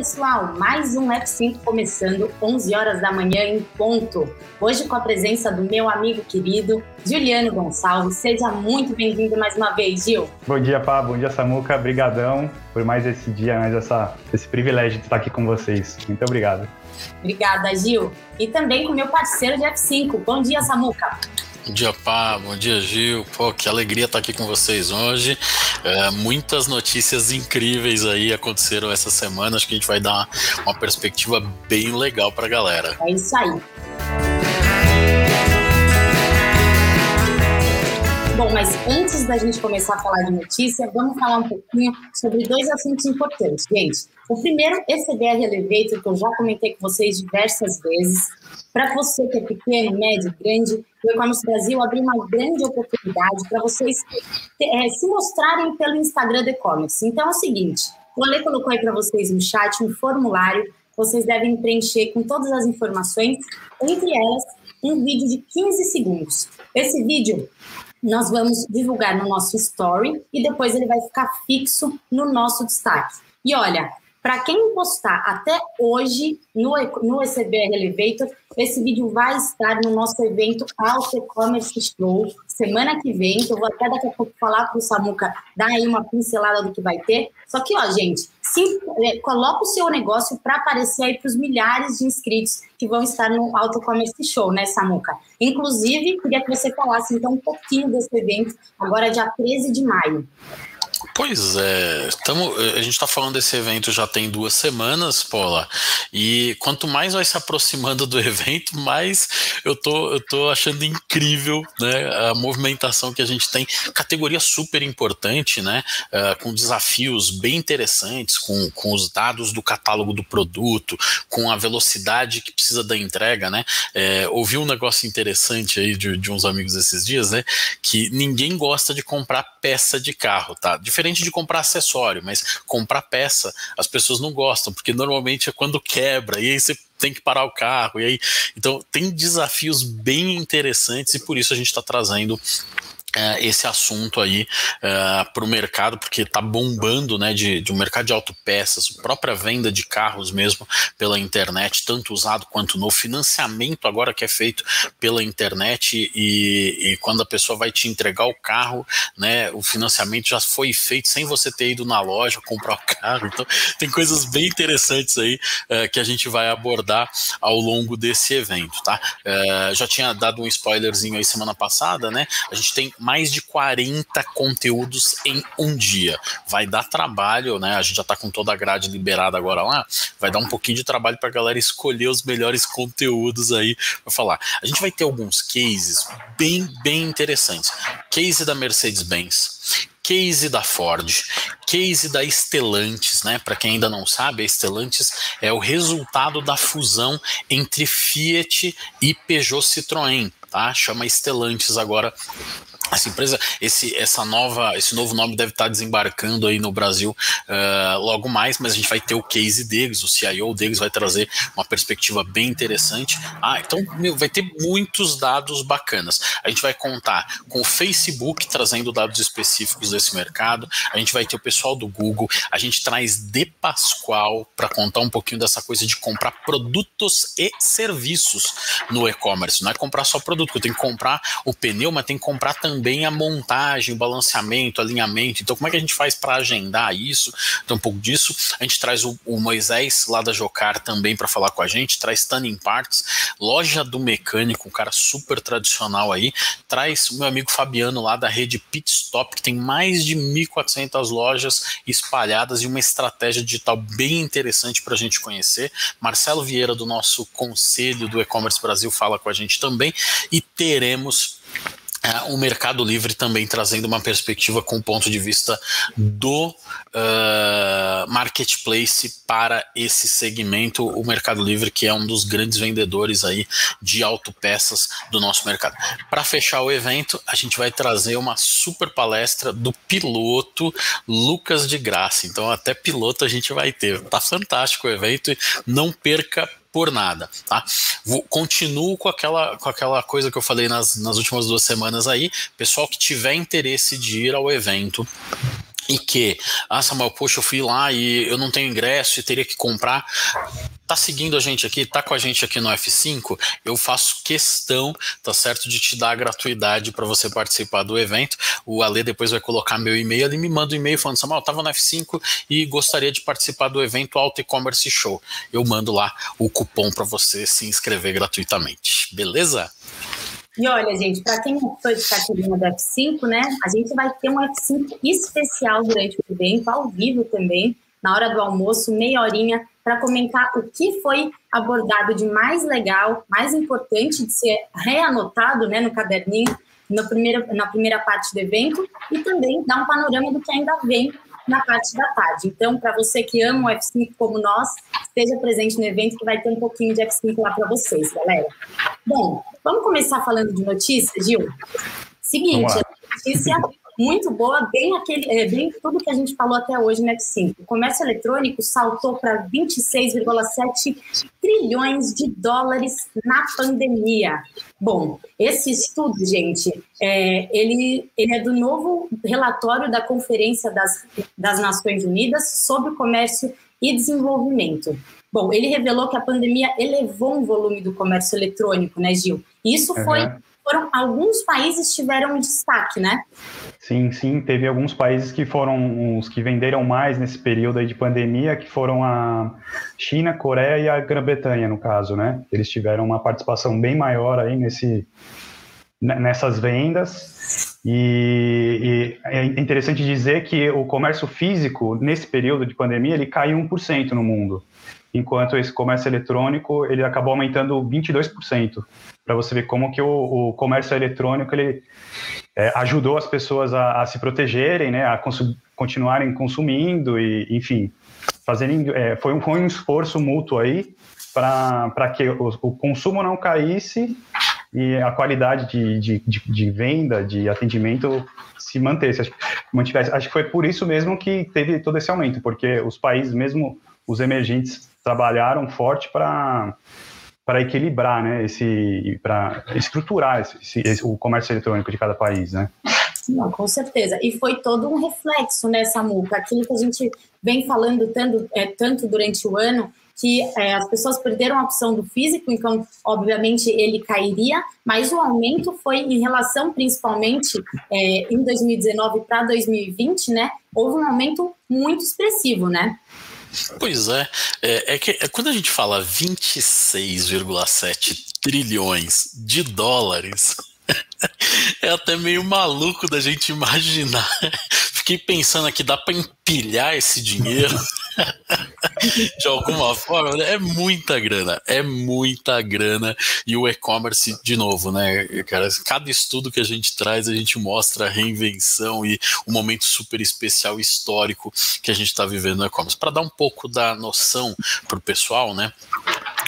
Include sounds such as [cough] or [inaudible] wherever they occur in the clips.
pessoal, mais um F5 começando, 11 horas da manhã em ponto. Hoje com a presença do meu amigo querido, Juliano Gonçalves. Seja muito bem-vindo mais uma vez, Gil. Bom dia, Pá. Bom dia, Samuca. Obrigadão por mais esse dia, mais essa, esse privilégio de estar aqui com vocês. Muito obrigado. Obrigada, Gil. E também com meu parceiro de F5. Bom dia, Samuca. Bom dia, Pá. Bom dia, Gil. Pô, que alegria estar aqui com vocês hoje. É, muitas notícias incríveis aí aconteceram essa semana. Acho que a gente vai dar uma, perspectiva bem legal para a galera. É isso aí. Bom, mas antes da gente começar a falar de notícia, vamos falar um pouquinho sobre dois assuntos importantes, gente. O primeiro, esse BR Elevator, que eu já comentei com vocês diversas vezes, para você que é pequeno, médio, grande, o E-Commerce Brasil abriu uma grande oportunidade para vocês é, se mostrarem pelo Instagram do E-Commerce. Então é o seguinte, o Ale colocou aí para vocês no chat um formulário vocês devem preencher com todas as informações, entre elas um vídeo de 15 segundos. Esse vídeo nós vamos divulgar no nosso story e depois ele vai ficar fixo no nosso destaque. E olha, para quem postar até hoje no, no ECBR Elevator, esse vídeo vai estar no nosso evento Alto E-Commerce Show semana que vem, que eu vou até daqui a pouco falar para o Samuca dar aí uma pincelada do que vai ter. Só que, ó, gente, se, é, coloca o seu negócio para aparecer aí para os milhares de inscritos que vão estar no Auto E-Commerce Show, né, Samuca? Inclusive, queria que você falasse então um pouquinho desse evento, agora dia 13 de maio. Pois é, tamo, a gente está falando desse evento já tem duas semanas, Paula, e quanto mais vai se aproximando do [laughs] evento, mais eu tô, eu tô achando incrível né, a movimentação que a gente tem. Categoria super importante, né? Uh, com desafios bem interessantes, com, com os dados do catálogo do produto, com a velocidade que precisa da entrega, né? É, ouvi um negócio interessante aí de, de uns amigos esses dias, né? Que ninguém gosta de comprar peça de carro, tá? Diferente de comprar acessório, mas comprar peça as pessoas não gostam, porque normalmente é quando quebra, e aí você tem que parar o carro, e aí. Então tem desafios bem interessantes, e por isso a gente está trazendo esse assunto aí é, para o mercado, porque está bombando né, de, de um mercado de autopeças, própria venda de carros mesmo pela internet, tanto usado quanto no financiamento agora que é feito pela internet e, e, quando a pessoa vai te entregar o carro, né, o financiamento já foi feito sem você ter ido na loja [laughs] comprar o carro. Então tem coisas bem interessantes aí é, que a gente vai abordar ao longo desse evento, tá? É, já tinha dado um spoilerzinho aí semana passada, né? A gente tem mais de 40 conteúdos em um dia. Vai dar trabalho, né? A gente já tá com toda a grade liberada agora lá. Vai dar um pouquinho de trabalho para a galera escolher os melhores conteúdos aí para falar. A gente vai ter alguns cases bem, bem interessantes. Case da Mercedes-Benz, case da Ford, case da Stellantis, né? Para quem ainda não sabe, a Stellantis é o resultado da fusão entre Fiat e Peugeot Citroën, tá? Chama Stellantis agora essa empresa, esse, essa nova, esse novo nome deve estar desembarcando aí no Brasil uh, logo mais, mas a gente vai ter o case deles, o CIO deles vai trazer uma perspectiva bem interessante. Ah, então meu, vai ter muitos dados bacanas. A gente vai contar com o Facebook trazendo dados específicos desse mercado, a gente vai ter o pessoal do Google, a gente traz De Pascoal para contar um pouquinho dessa coisa de comprar produtos e serviços no e-commerce. Não é comprar só produto, tenho que comprar o pneu, mas tem que comprar também também a montagem, o balanceamento, alinhamento. Então, como é que a gente faz para agendar isso? Então, um pouco disso. A gente traz o, o Moisés lá da Jocar também para falar com a gente, traz Tanning Parts, loja do mecânico, um cara super tradicional aí. Traz o meu amigo Fabiano lá da rede Pit Stop, que tem mais de 1.400 lojas espalhadas e uma estratégia digital bem interessante para a gente conhecer. Marcelo Vieira, do nosso conselho do E-Commerce Brasil, fala com a gente também. E teremos o Mercado Livre também trazendo uma perspectiva com o ponto de vista do uh, marketplace para esse segmento, o Mercado Livre, que é um dos grandes vendedores aí de autopeças do nosso mercado. Para fechar o evento, a gente vai trazer uma super palestra do piloto Lucas de Graça. Então, até piloto a gente vai ter. Tá fantástico o evento. Não perca por nada, tá? Vou, continuo com aquela, com aquela coisa que eu falei nas, nas últimas duas semanas aí. Pessoal que tiver interesse de ir ao evento, e que, ah, Samuel, poxa, eu fui lá e eu não tenho ingresso e teria que comprar. Tá seguindo a gente aqui, tá com a gente aqui no F5, eu faço questão, tá certo, de te dar a gratuidade para você participar do evento. O Ale depois vai colocar meu e-mail, ele me manda um e-mail falando, Samuel, tava no F5 e gostaria de participar do evento Auto E-Commerce Show. Eu mando lá o cupom para você se inscrever gratuitamente. Beleza? E olha, gente, para quem foi de carteirinha do F5, né, a gente vai ter um F5 especial durante o evento, ao vivo também, na hora do almoço, meia horinha, para comentar o que foi abordado de mais legal, mais importante de ser reanotado né, no caderninho no primeiro, na primeira parte do evento e também dar um panorama do que ainda vem na parte da tarde. Então, para você que ama o F5 como nós, esteja presente no evento que vai ter um pouquinho de F5 lá para vocês, galera. Bom, vamos começar falando de notícias, Gil? Seguinte, notícia muito boa, bem aquele, é, bem tudo que a gente falou até hoje no F5. O comércio eletrônico saltou para 26,7 trilhões de dólares na pandemia. Bom, esse estudo, gente, é, ele, ele é do novo relatório da Conferência das, das Nações Unidas sobre Comércio e Desenvolvimento. Bom, ele revelou que a pandemia elevou o volume do comércio eletrônico, né, Gil? Isso foi. Foram alguns países tiveram destaque, né? Sim, sim, teve alguns países que foram os que venderam mais nesse período aí de pandemia, que foram a China, Coreia e a Grã-Bretanha, no caso, né? Eles tiveram uma participação bem maior aí nesse, nessas vendas. E, e, é interessante dizer que o comércio físico, nesse período de pandemia, ele caiu 1% no mundo, enquanto esse comércio eletrônico, ele acabou aumentando 22%, para você ver como que o, o comércio eletrônico, ele é, ajudou as pessoas a, a, se protegerem, né, a consum, continuarem consumindo e, enfim, fazendo, é, foi, um, foi um esforço mútuo aí para que o, o, consumo não caísse e a qualidade de, de, de, de venda, de atendimento se mantesse, acho, mantivesse. Acho que foi por isso mesmo que teve todo esse aumento, porque os países, mesmo os emergentes, trabalharam forte para para equilibrar, né, esse, para estruturar esse, esse, o comércio eletrônico de cada país, né? Não, com certeza. E foi todo um reflexo nessa multa, aquilo que a gente vem falando tanto, é, tanto durante o ano, que é, as pessoas perderam a opção do físico, então, obviamente, ele cairia, mas o aumento foi em relação, principalmente, é, em 2019 para 2020, né? Houve um aumento muito expressivo, né? Pois é, é, é que é, quando a gente fala 26,7 trilhões de dólares, [laughs] é até meio maluco da gente imaginar. [laughs] Fiquei pensando aqui, dá para empilhar esse dinheiro? [laughs] de alguma forma, né? é muita grana, é muita grana. E o e-commerce, de novo, né, cara, cada estudo que a gente traz, a gente mostra a reinvenção e o momento super especial histórico que a gente está vivendo no e-commerce. Para dar um pouco da noção para o pessoal, né?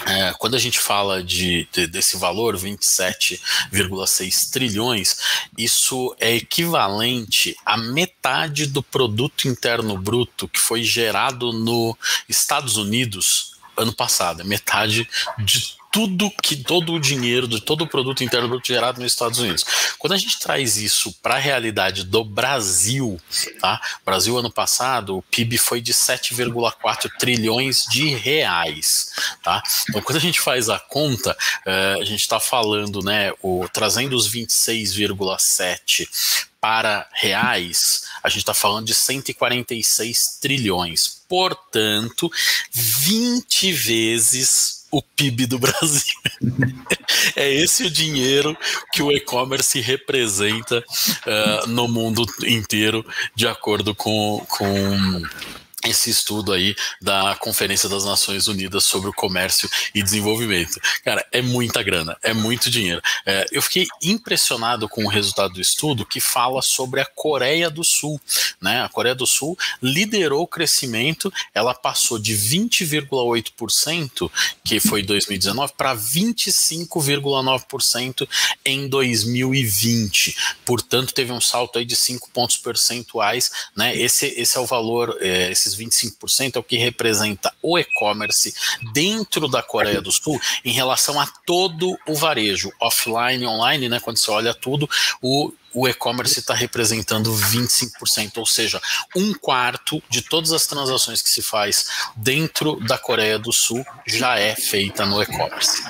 É, quando a gente fala de, de desse valor, 27,6 trilhões, isso é equivalente à metade do produto interno bruto que foi gerado nos Estados Unidos ano passado, é metade de tudo que todo o dinheiro, de todo o produto interno bruto gerado nos Estados Unidos. Quando a gente traz isso para a realidade do Brasil, tá? Brasil ano passado, o PIB foi de 7,4 trilhões de reais, tá? Então quando a gente faz a conta, uh, a gente está falando, né, o trazendo os 26,7 para reais, a gente está falando de 146 trilhões. Portanto, 20 vezes o PIB do Brasil. [laughs] é esse o dinheiro que o e-commerce representa uh, no mundo inteiro, de acordo com, com esse estudo aí da Conferência das Nações Unidas sobre o Comércio e Desenvolvimento. Cara, é muita grana, é muito dinheiro. É, eu fiquei impressionado com o resultado do estudo que fala sobre a Coreia do Sul. Né? A Coreia do Sul liderou o crescimento, ela passou de 20,8%, que foi em 2019, para 25,9% em 2020. Portanto, teve um salto aí de 5 pontos percentuais. Né? Esse, esse é o valor, é, esses esses 25% é o que representa o e-commerce dentro da Coreia do Sul em relação a todo o varejo, offline, online, né? Quando você olha tudo, o o e-commerce está representando 25%, ou seja, um quarto de todas as transações que se faz dentro da Coreia do Sul já é feita no e-commerce.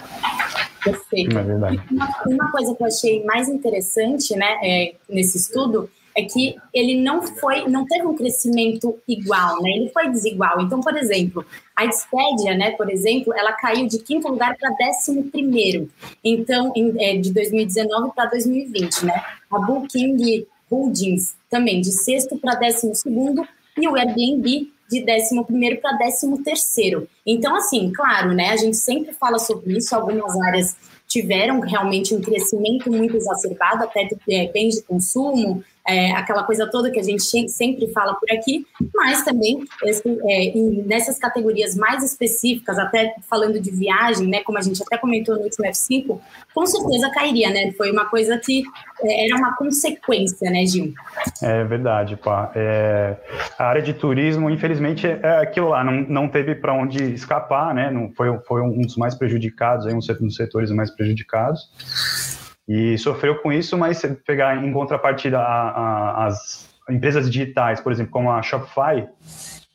Perfeito. É verdade. Uma, uma, coisa que eu achei mais interessante né, é, nesse estudo é que ele não foi, não teve um crescimento igual, né? Ele foi desigual. Então, por exemplo, a Expedia, né, por exemplo, ela caiu de quinto lugar para décimo primeiro. Então, em, é, de 2019 para 2020, né? A Booking Holdings também de sexto para décimo segundo e o Airbnb de décimo primeiro para décimo terceiro. Então, assim, claro, né? A gente sempre fala sobre isso. Algumas áreas tiveram realmente um crescimento muito exacerbado, até é, bens de consumo, é, aquela coisa toda que a gente sempre fala por aqui, mas também esse, é, nessas categorias mais específicas, até falando de viagem, né, como a gente até comentou no último F5, com certeza cairia, né? Foi uma coisa que é, era uma consequência, né, Gil? É verdade, pá. É, a área de turismo, infelizmente, é aquilo lá, não, não teve para onde escapar, né? Não foi, foi um dos mais prejudicados, aí, um dos setores mais prejudicados e sofreu com isso, mas se pegar em contrapartida a, a, as empresas digitais, por exemplo, como a Shopify,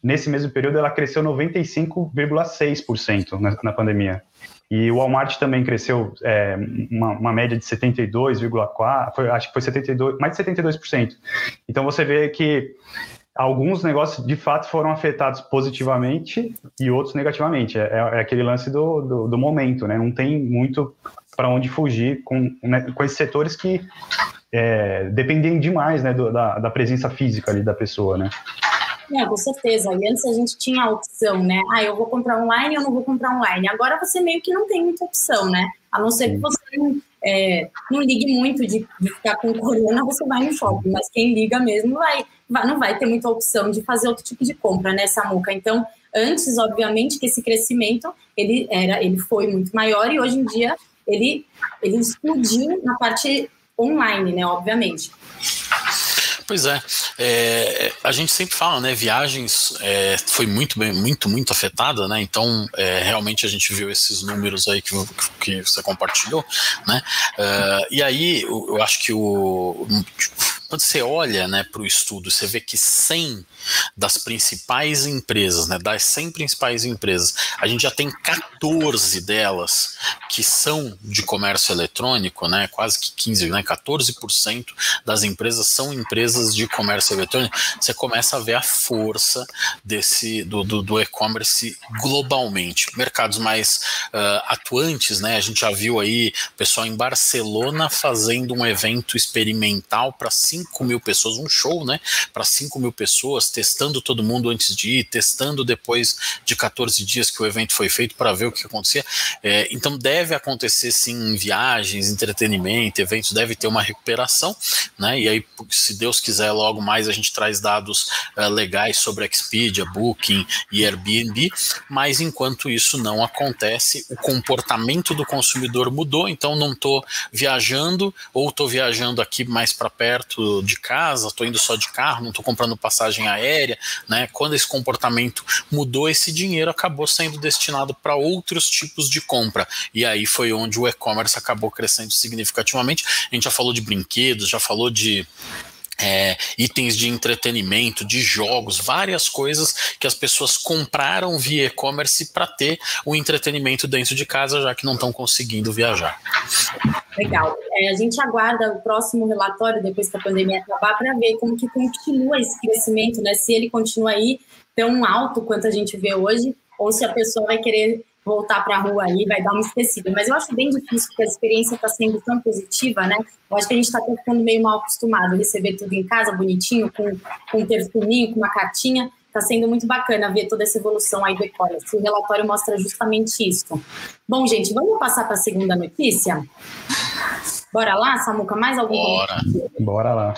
nesse mesmo período ela cresceu 95,6% na, na pandemia. E o Walmart também cresceu é, uma, uma, média de 72,4%, acho que foi 72, mais de 72%. Então você vê que alguns negócios de fato foram afetados positivamente e outros negativamente. É, é aquele lance do, do, do, momento, né? Não tem muito para onde fugir com, né, com esses setores que é, dependem demais né, do, da, da presença física ali da pessoa, né? É, com certeza. E antes a gente tinha a opção, né? Ah, eu vou comprar online ou não vou comprar online. Agora você meio que não tem muita opção, né? A não ser que você é, não ligue muito de, de, ficar com corona, você vai no shopping. Mas quem liga mesmo vai, vai, não vai ter muita opção de fazer outro tipo de compra, né, Samuca? Então, antes, obviamente, que esse crescimento ele, era, ele foi muito maior e hoje em dia ele, ele explodiu na parte online, né, obviamente. Pois é, é, a gente sempre fala, né? Viagens é, foi muito bem, muito, muito afetada, né? Então, é, realmente a gente viu esses números aí que, que você compartilhou, né? Uh, e aí, eu, eu acho que o quando você olha né, para o estudo, você vê que 100 das principais empresas, né, das 100 principais empresas, a gente já tem 14 delas que são de comércio eletrônico, né, quase que 15, né, 14% das empresas são empresas de comércio eletrônico. Você começa a ver a força desse do, do, do e-commerce globalmente. Mercados mais uh, atuantes, né, a gente já viu aí pessoal em Barcelona fazendo um evento experimental para 5 mil pessoas, um show, né, para 5 mil pessoas, testando todo mundo antes de ir, testando depois de 14 dias que o evento foi feito para ver o que acontecia. É, então deve acontecer sim viagens, entretenimento, eventos, deve ter uma recuperação, né, e aí se Deus quiser logo mais a gente traz dados uh, legais sobre Expedia, Booking e Airbnb, mas enquanto isso não acontece, o comportamento do consumidor mudou, então não estou viajando ou estou viajando aqui mais para perto de casa, estou indo só de carro, não estou comprando passagem aérea, né? Quando esse comportamento mudou, esse dinheiro acabou sendo destinado para outros tipos de compra. E aí foi onde o e-commerce acabou crescendo significativamente. A gente já falou de brinquedos, já falou de é, itens de entretenimento, de jogos, várias coisas que as pessoas compraram via e-commerce para ter o entretenimento dentro de casa, já que não estão conseguindo viajar. Legal. É, a gente aguarda o próximo relatório depois que a pandemia acabar para ver como que continua esse crescimento, né? Se ele continua aí tão alto quanto a gente vê hoje, ou se a pessoa vai querer voltar para a rua aí, vai dar uma esquecida. Mas eu acho bem difícil, porque a experiência está sendo tão positiva, né? Eu acho que a gente está ficando meio mal acostumado a receber tudo em casa, bonitinho, com, com um perfuminho, com uma cartinha. Está sendo muito bacana ver toda essa evolução aí do e-commerce. O relatório mostra justamente isso. Bom, gente, vamos passar para a segunda notícia? Bora lá, Samuca? Mais algum? Bora. Bora lá.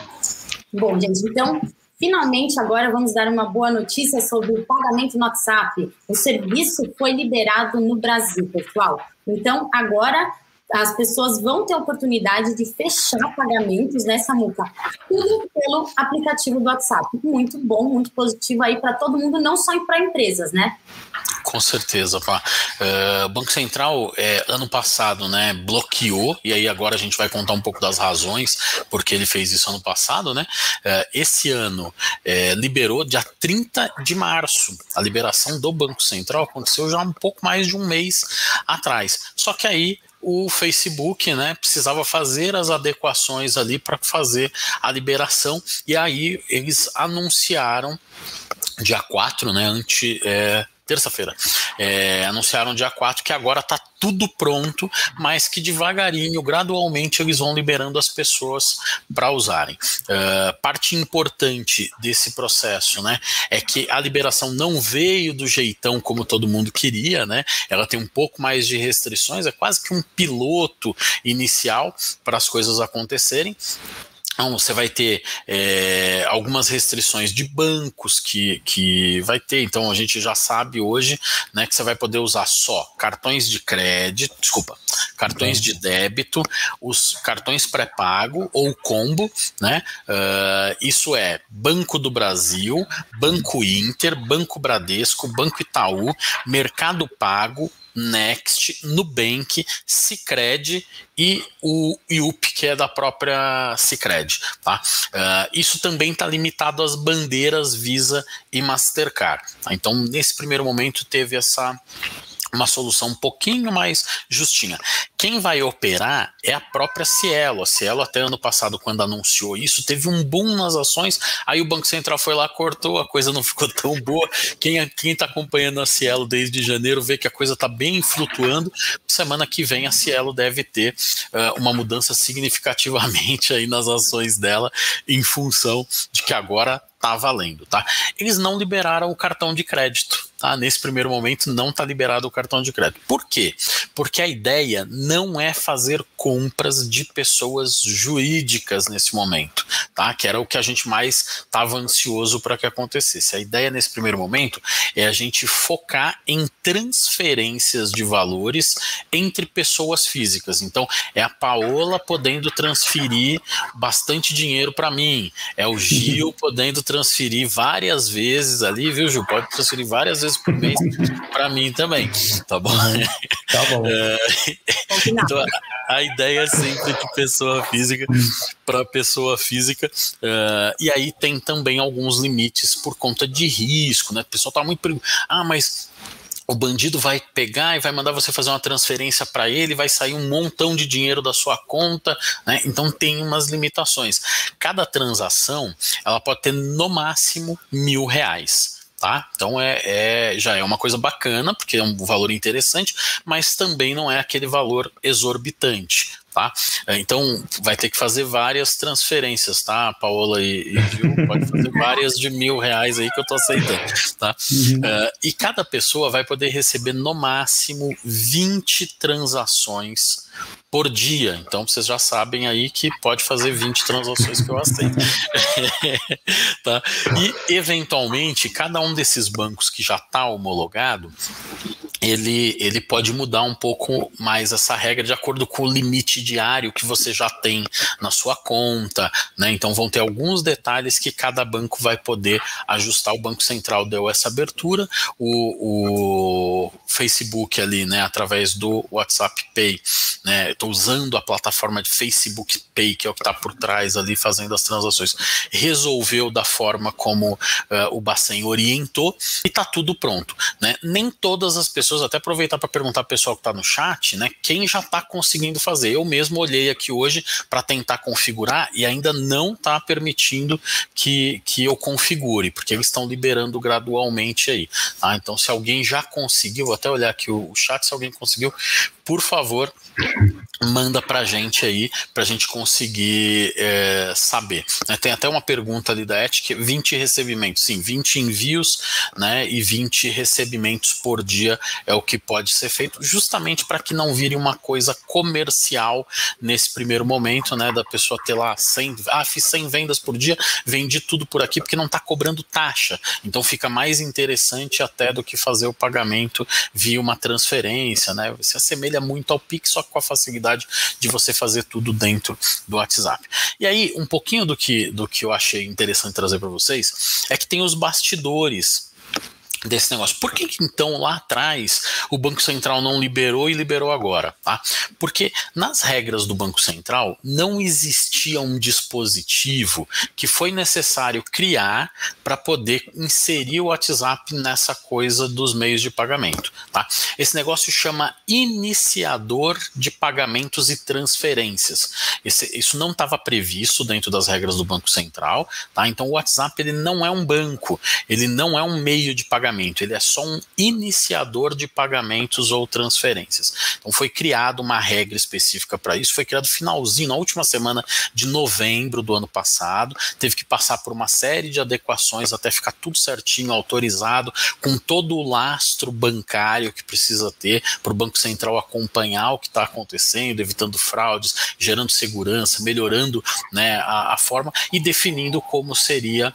Bom, gente, então Finalmente, agora vamos dar uma boa notícia sobre o pagamento no WhatsApp. O serviço foi liberado no Brasil, pessoal. Então, agora as pessoas vão ter oportunidade de fechar pagamentos nessa multa. Tudo pelo aplicativo do WhatsApp. Muito bom, muito positivo aí para todo mundo, não só para empresas, né? Com certeza, pá. Uh, o Banco Central, é, ano passado, né, bloqueou, e aí agora a gente vai contar um pouco das razões porque ele fez isso ano passado, né? Uh, esse ano é, liberou dia 30 de março. A liberação do Banco Central aconteceu já um pouco mais de um mês atrás. Só que aí o Facebook, né, precisava fazer as adequações ali para fazer a liberação. E aí eles anunciaram dia 4, né, ante, é, terça-feira, é, anunciaram dia 4 que agora está tudo pronto, mas que devagarinho, gradualmente, eles vão liberando as pessoas para usarem. Uh, parte importante desse processo né, é que a liberação não veio do jeitão como todo mundo queria, né? Ela tem um pouco mais de restrições, é quase que um piloto inicial para as coisas acontecerem. Então, você vai ter é, algumas restrições de bancos que, que vai ter. Então, a gente já sabe hoje né, que você vai poder usar só cartões de crédito, desculpa, cartões de débito, os cartões pré-pago ou combo, né? Uh, isso é Banco do Brasil, Banco Inter, Banco Bradesco, Banco Itaú, Mercado Pago, Next, Nubank, Cicred e o IUP, que é da própria Cicred. Tá? Uh, isso também está limitado às bandeiras Visa e Mastercard. Tá? Então, nesse primeiro momento, teve essa uma solução um pouquinho mais justinha. Quem vai operar é a própria Cielo. A Cielo, até ano passado, quando anunciou isso, teve um boom nas ações. Aí o Banco Central foi lá, cortou, a coisa não [laughs] ficou tão boa. Quem está acompanhando a Cielo desde janeiro vê que a coisa está bem flutuando. Semana que vem a Cielo deve ter uh, uma mudança significativamente aí nas ações dela, em função de que agora tá valendo, tá? Eles não liberaram o cartão de crédito, tá? Nesse primeiro momento não tá liberado o cartão de crédito. Por quê? Porque a ideia não é fazer compras de pessoas jurídicas nesse momento, tá? Que era o que a gente mais estava ansioso para que acontecesse. A ideia nesse primeiro momento é a gente focar em transferências de valores entre pessoas físicas. Então, é a Paola podendo transferir bastante dinheiro para mim, é o Gil [laughs] podendo transferir várias vezes ali, viu, Ju? Pode transferir várias vezes por mês para mim também, tá bom? Tá bom. [laughs] [laughs] É, então, a, ideia é sempre de pessoa física para pessoa física, uh, e aí tem também alguns limites por conta de risco, né? O pessoal tá muito. Ah, mas o bandido vai pegar e vai mandar você fazer uma transferência para ele, vai sair um montão de dinheiro da sua conta, né? Então tem umas limitações. Cada transação ela pode ter no máximo mil reais. Tá? Então é, é, já é uma coisa bacana, porque é um valor interessante, mas também não é aquele valor exorbitante tá? É, então vai ter que fazer várias transferências, tá? Paola e, e Gil, pode fazer várias de mil reais aí que eu tô aceitando, tá? Uhum. Uh, e cada pessoa vai poder receber no máximo 20 transações por dia. Então vocês já sabem aí que pode fazer 20 transações que eu aceito. [laughs] tá? E eventualmente, cada um desses bancos que já está homologado, ele, ele pode mudar um pouco mais essa regra de acordo com o limite diário que você já tem na sua conta, né? Então vão ter alguns detalhes que cada banco vai poder ajustar. O Banco Central deu essa abertura, o, o Facebook ali, né, através do WhatsApp Pay, né? Estou usando a plataforma de Facebook Pay, que é o que está por trás ali fazendo as transações, resolveu da forma como uh, o Bacen orientou e está tudo pronto, né? Nem todas as pessoas pessoas, até aproveitar para perguntar ao pessoal que está no chat, né? Quem já está conseguindo fazer? Eu mesmo olhei aqui hoje para tentar configurar e ainda não está permitindo que, que eu configure, porque eles estão liberando gradualmente aí. Tá? Então, se alguém já conseguiu, vou até olhar aqui o, o chat, se alguém conseguiu, por favor, manda para gente aí, para a gente conseguir é, saber. Né, tem até uma pergunta ali da ética, 20 recebimentos, sim, 20 envios né, e 20 recebimentos por dia é o que pode ser feito, justamente para que não vire uma coisa comercial nesse primeiro momento, né, da pessoa ter lá 100, ah, fiz 100 vendas por dia, vendi tudo por aqui, porque não está cobrando taxa, então fica mais interessante até do que fazer o pagamento via uma transferência, né, se assemelha muito ao Pix, só com a facilidade de você fazer tudo dentro do WhatsApp. E aí, um pouquinho do que, do que eu achei interessante trazer para vocês é que tem os bastidores desse negócio. Por que então lá atrás o Banco Central não liberou e liberou agora? Tá? Porque nas regras do Banco Central não existia um dispositivo que foi necessário criar para poder inserir o WhatsApp nessa coisa dos meios de pagamento. Tá? Esse negócio chama iniciador de pagamentos e transferências. Esse, isso não estava previsto dentro das regras do Banco Central. Tá? Então o WhatsApp ele não é um banco, ele não é um meio de pagamento pagamento, ele é só um iniciador de pagamentos ou transferências. Então foi criada uma regra específica para isso, foi criado finalzinho, na última semana de novembro do ano passado, teve que passar por uma série de adequações até ficar tudo certinho, autorizado, com todo o lastro bancário que precisa ter para o Banco Central acompanhar o que está acontecendo, evitando fraudes, gerando segurança, melhorando né, a, a forma e definindo como seria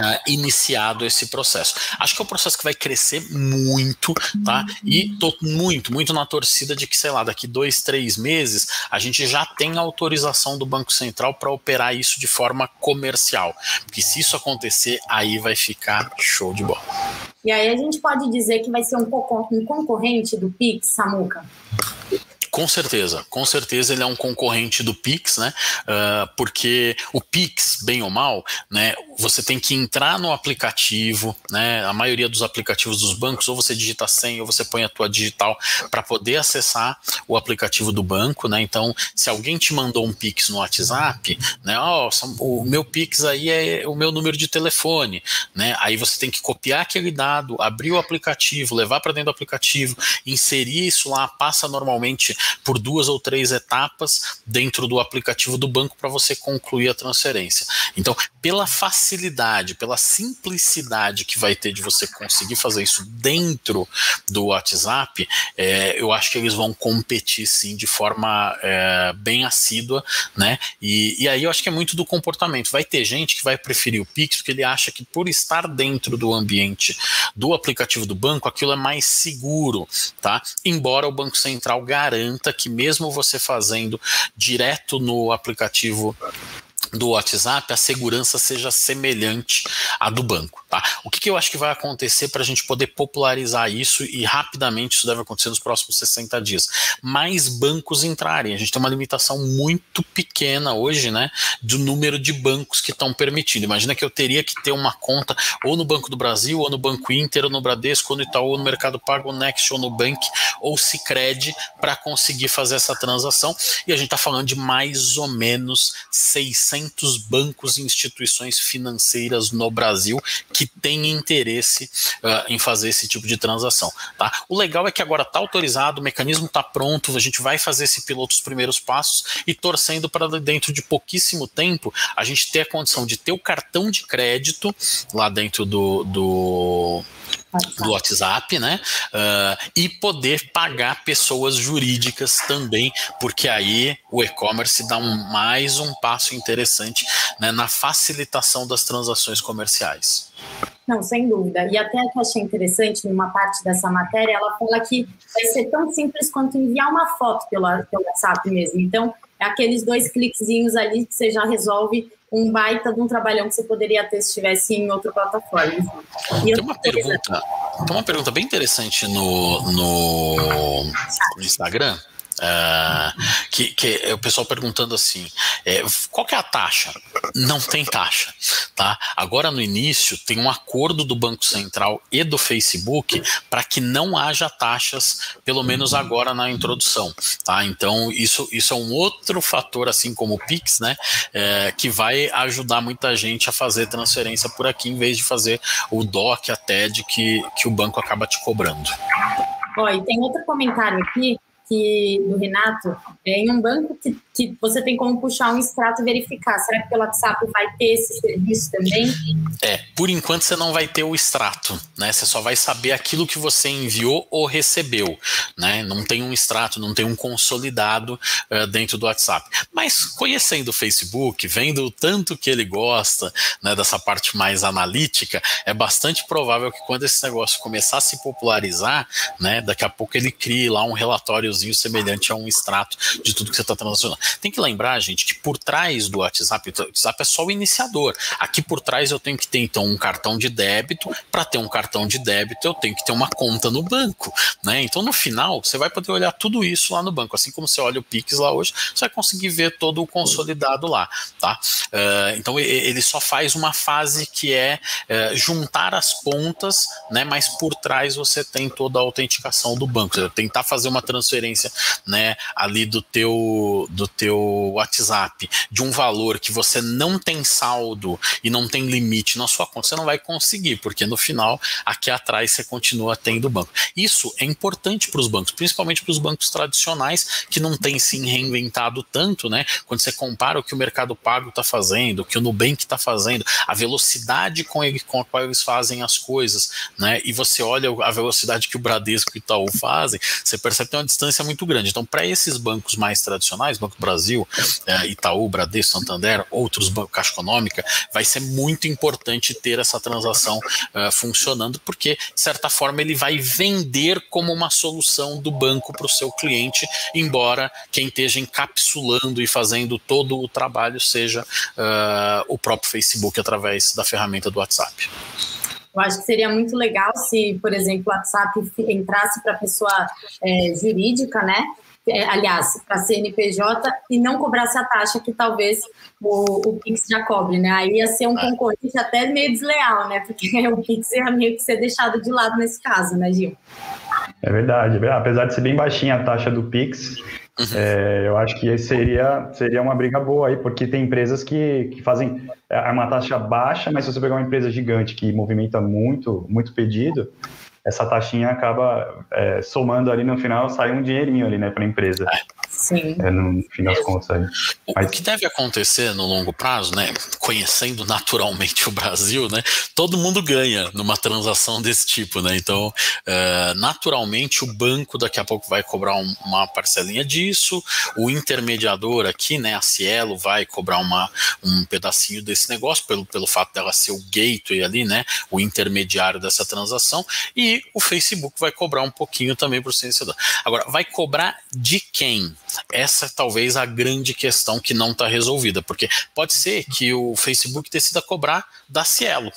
Uh, iniciado esse processo. Acho que é um processo que vai crescer muito, tá? E tô muito, muito na torcida de que, sei lá, daqui dois, três meses a gente já tem autorização do Banco Central para operar isso de forma comercial. Porque se isso acontecer, aí vai ficar show de bola. E aí a gente pode dizer que vai ser um, um concorrente do Pix, Samuca? Com certeza, com certeza ele é um concorrente do Pix, né? Uh, porque o Pix, bem ou mal, né? Você tem que entrar no aplicativo, né? A maioria dos aplicativos dos bancos, ou você digita senha, ou você põe a tua digital para poder acessar o aplicativo do banco, né? Então, se alguém te mandou um Pix no WhatsApp, né? Oh, o meu Pix aí é o meu número de telefone, né? Aí você tem que copiar aquele dado, abrir o aplicativo, levar para dentro do aplicativo, inserir isso lá, passa normalmente por duas ou três etapas dentro do aplicativo do banco para você concluir a transferência. Então, pela facilidade, pela simplicidade que vai ter de você conseguir fazer isso dentro do WhatsApp, é, eu acho que eles vão competir sim de forma é, bem assídua, né? E, e aí eu acho que é muito do comportamento. Vai ter gente que vai preferir o Pix porque ele acha que por estar dentro do ambiente do aplicativo do banco, aquilo é mais seguro, tá? Embora o Banco Central garanta garanta que mesmo você fazendo direto no aplicativo do WhatsApp, a segurança seja semelhante à do banco. Tá? O que, que eu acho que vai acontecer para a gente poder popularizar isso e rapidamente isso deve acontecer nos próximos 60 dias? Mais bancos entrarem. A gente tem uma limitação muito pequena hoje, né, do número de bancos que estão permitindo. Imagina que eu teria que ter uma conta ou no Banco do Brasil, ou no Banco Inter, ou no Bradesco, ou no Itaú, ou no Mercado Pago, ou Next, ou no Bank, ou Sicredi para conseguir fazer essa transação. E a gente está falando de mais ou menos 600 200 bancos e instituições financeiras no Brasil que têm interesse uh, em fazer esse tipo de transação. Tá? O legal é que agora está autorizado, o mecanismo está pronto, a gente vai fazer esse piloto os primeiros passos e torcendo para dentro de pouquíssimo tempo a gente ter a condição de ter o cartão de crédito lá dentro do, do do WhatsApp, né? Uh, e poder pagar pessoas jurídicas também, porque aí o e-commerce dá um, mais um passo interessante né, na facilitação das transações comerciais. Não, sem dúvida. E até que eu achei interessante, numa parte dessa matéria, ela fala que vai ser tão simples quanto enviar uma foto pelo, pelo WhatsApp mesmo. Então, é aqueles dois cliquezinhos ali que você já resolve um baita de um trabalhão que você poderia ter se estivesse em outra plataforma. E tem uma pergunta, tem uma pergunta bem interessante no, no, no Instagram Uh, que, que é o pessoal perguntando assim: é, qual que é a taxa? Não tem taxa, tá? Agora no início tem um acordo do Banco Central e do Facebook para que não haja taxas, pelo menos agora na introdução, tá? Então isso, isso é um outro fator, assim como o Pix, né? É, que vai ajudar muita gente a fazer transferência por aqui em vez de fazer o DOC, a TED que, que o banco acaba te cobrando. E tem outro comentário aqui que, do Renato, é, em um banco que que você tem como puxar um extrato e verificar. Será que pelo WhatsApp vai ter esse serviço também? É, por enquanto você não vai ter o extrato, né? Você só vai saber aquilo que você enviou ou recebeu, né? Não tem um extrato, não tem um consolidado uh, dentro do WhatsApp. Mas conhecendo o Facebook, vendo o tanto que ele gosta, né, dessa parte mais analítica, é bastante provável que quando esse negócio começar a se popularizar, né, daqui a pouco ele crie lá um relatóriozinho semelhante a um extrato de tudo que você está transacionando. Tem que lembrar, gente, que por trás do WhatsApp, o WhatsApp é só o iniciador. Aqui por trás eu tenho que ter então um cartão de débito. Para ter um cartão de débito, eu tenho que ter uma conta no banco, né? Então no final você vai poder olhar tudo isso lá no banco, assim como você olha o Pix lá hoje, você vai conseguir ver todo o consolidado lá, tá? Uh, então ele só faz uma fase que é uh, juntar as pontas, né? Mas por trás você tem toda a autenticação do banco, tentar fazer uma transferência, né? Ali do teu do teu WhatsApp de um valor que você não tem saldo e não tem limite na sua conta, você não vai conseguir, porque no final aqui atrás você continua tendo banco. Isso é importante para os bancos, principalmente para os bancos tradicionais que não têm se reinventado tanto, né? Quando você compara o que o Mercado Pago está fazendo, o que o Nubank está fazendo, a velocidade com, ele, com a qual eles fazem as coisas, né? E você olha a velocidade que o Bradesco e o Itaú fazem, você percebe que tem uma distância muito grande. Então, para esses bancos mais tradicionais, Banco Brasil, é, Itaú, Bradesco, Santander, outros bancos, Caixa Econômica, vai ser muito importante ter essa transação uh, funcionando, porque, de certa forma, ele vai vender como uma solução do banco para o seu cliente, embora quem esteja encapsulando e fazendo todo o trabalho seja uh, o próprio Facebook através da ferramenta do WhatsApp. Eu acho que seria muito legal se, por exemplo, o WhatsApp entrasse para a pessoa é, jurídica, né? É, aliás, para CNPJ e não cobrasse a taxa que talvez o, o Pix já cobre, né? Aí ia ser um é. concorrente até meio desleal, né? Porque [laughs] o Pix ia meio que ser deixado de lado nesse caso, né, Gil? É verdade, é apesar de ser bem baixinha a taxa do Pix, uhum. é, eu acho que seria, seria uma briga boa aí, porque tem empresas que, que fazem é uma taxa baixa, mas se você pegar uma empresa gigante que movimenta muito, muito pedido, essa taxinha acaba é, somando ali no final, sai um dinheirinho ali, né, para a empresa. Sim. É, no fim das contas. Aí. Mas... O que deve acontecer no longo prazo, né, conhecendo naturalmente [laughs] o Brasil, né, todo mundo ganha numa transação desse tipo, né, então, uh, naturalmente o banco daqui a pouco vai cobrar um, uma parcelinha disso, o intermediador aqui, né, a Cielo vai cobrar uma, um pedacinho desse negócio, pelo, pelo fato dela ser o gateway ali, né, o intermediário dessa transação, e e o Facebook vai cobrar um pouquinho também para o silenciador. Agora, vai cobrar de quem? Essa é talvez a grande questão que não está resolvida, porque pode ser que o Facebook decida cobrar da Cielo,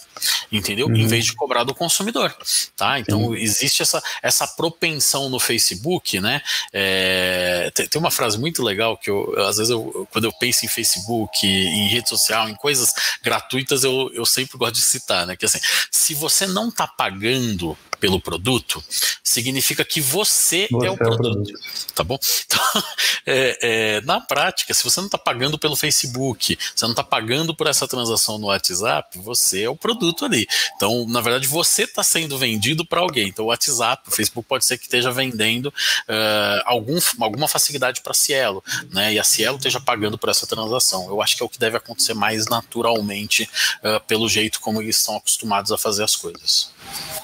entendeu? Uhum. Em vez de cobrar do consumidor, tá? Então uhum. existe essa, essa propensão no Facebook, né? É, tem, tem, uma frase muito legal que eu, às vezes, eu, quando eu penso em Facebook, em rede social, em coisas gratuitas, eu, eu sempre gosto de citar, né? Que assim, se você não está pagando pelo produto, significa que você, você é, o, é produto, o produto, Tá bom? [laughs] Então, é, é, na prática, se você não está pagando pelo Facebook, você não está pagando por essa transação no WhatsApp, você é o produto ali. Então, na verdade, você está sendo vendido para alguém. Então, o WhatsApp, o Facebook pode ser que esteja vendendo uh, algum, alguma facilidade para a Cielo, né? E a Cielo esteja pagando por essa transação. Eu acho que é o que deve acontecer mais naturalmente, uh, pelo jeito como eles estão acostumados a fazer as coisas.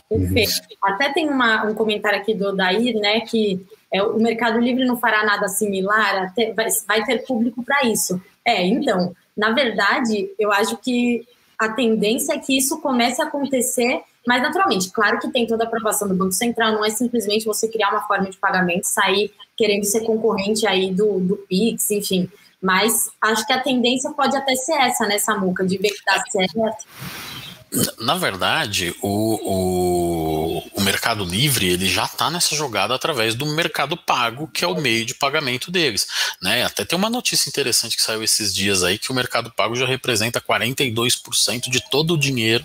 Perfeito. Até tem uma, um comentário aqui do Dair, né, que é, o Mercado Livre não fará nada similar, até, vai, vai ter público para isso. É, então, na verdade, eu acho que a tendência é que isso comece a acontecer mais naturalmente. Claro que tem toda a aprovação do Banco Central, não é simplesmente você criar uma forma de pagamento, sair querendo ser concorrente aí do, do Pix, enfim. Mas acho que a tendência pode até ser essa, né, Samuca, de ver que dá certo. Na verdade, o, o, Mercado Livre ele já está nessa jogada através do Mercado Pago, que é o meio de pagamento deles. Né? Até tem uma notícia interessante que saiu esses dias aí que o Mercado Pago já representa 42% de todo o dinheiro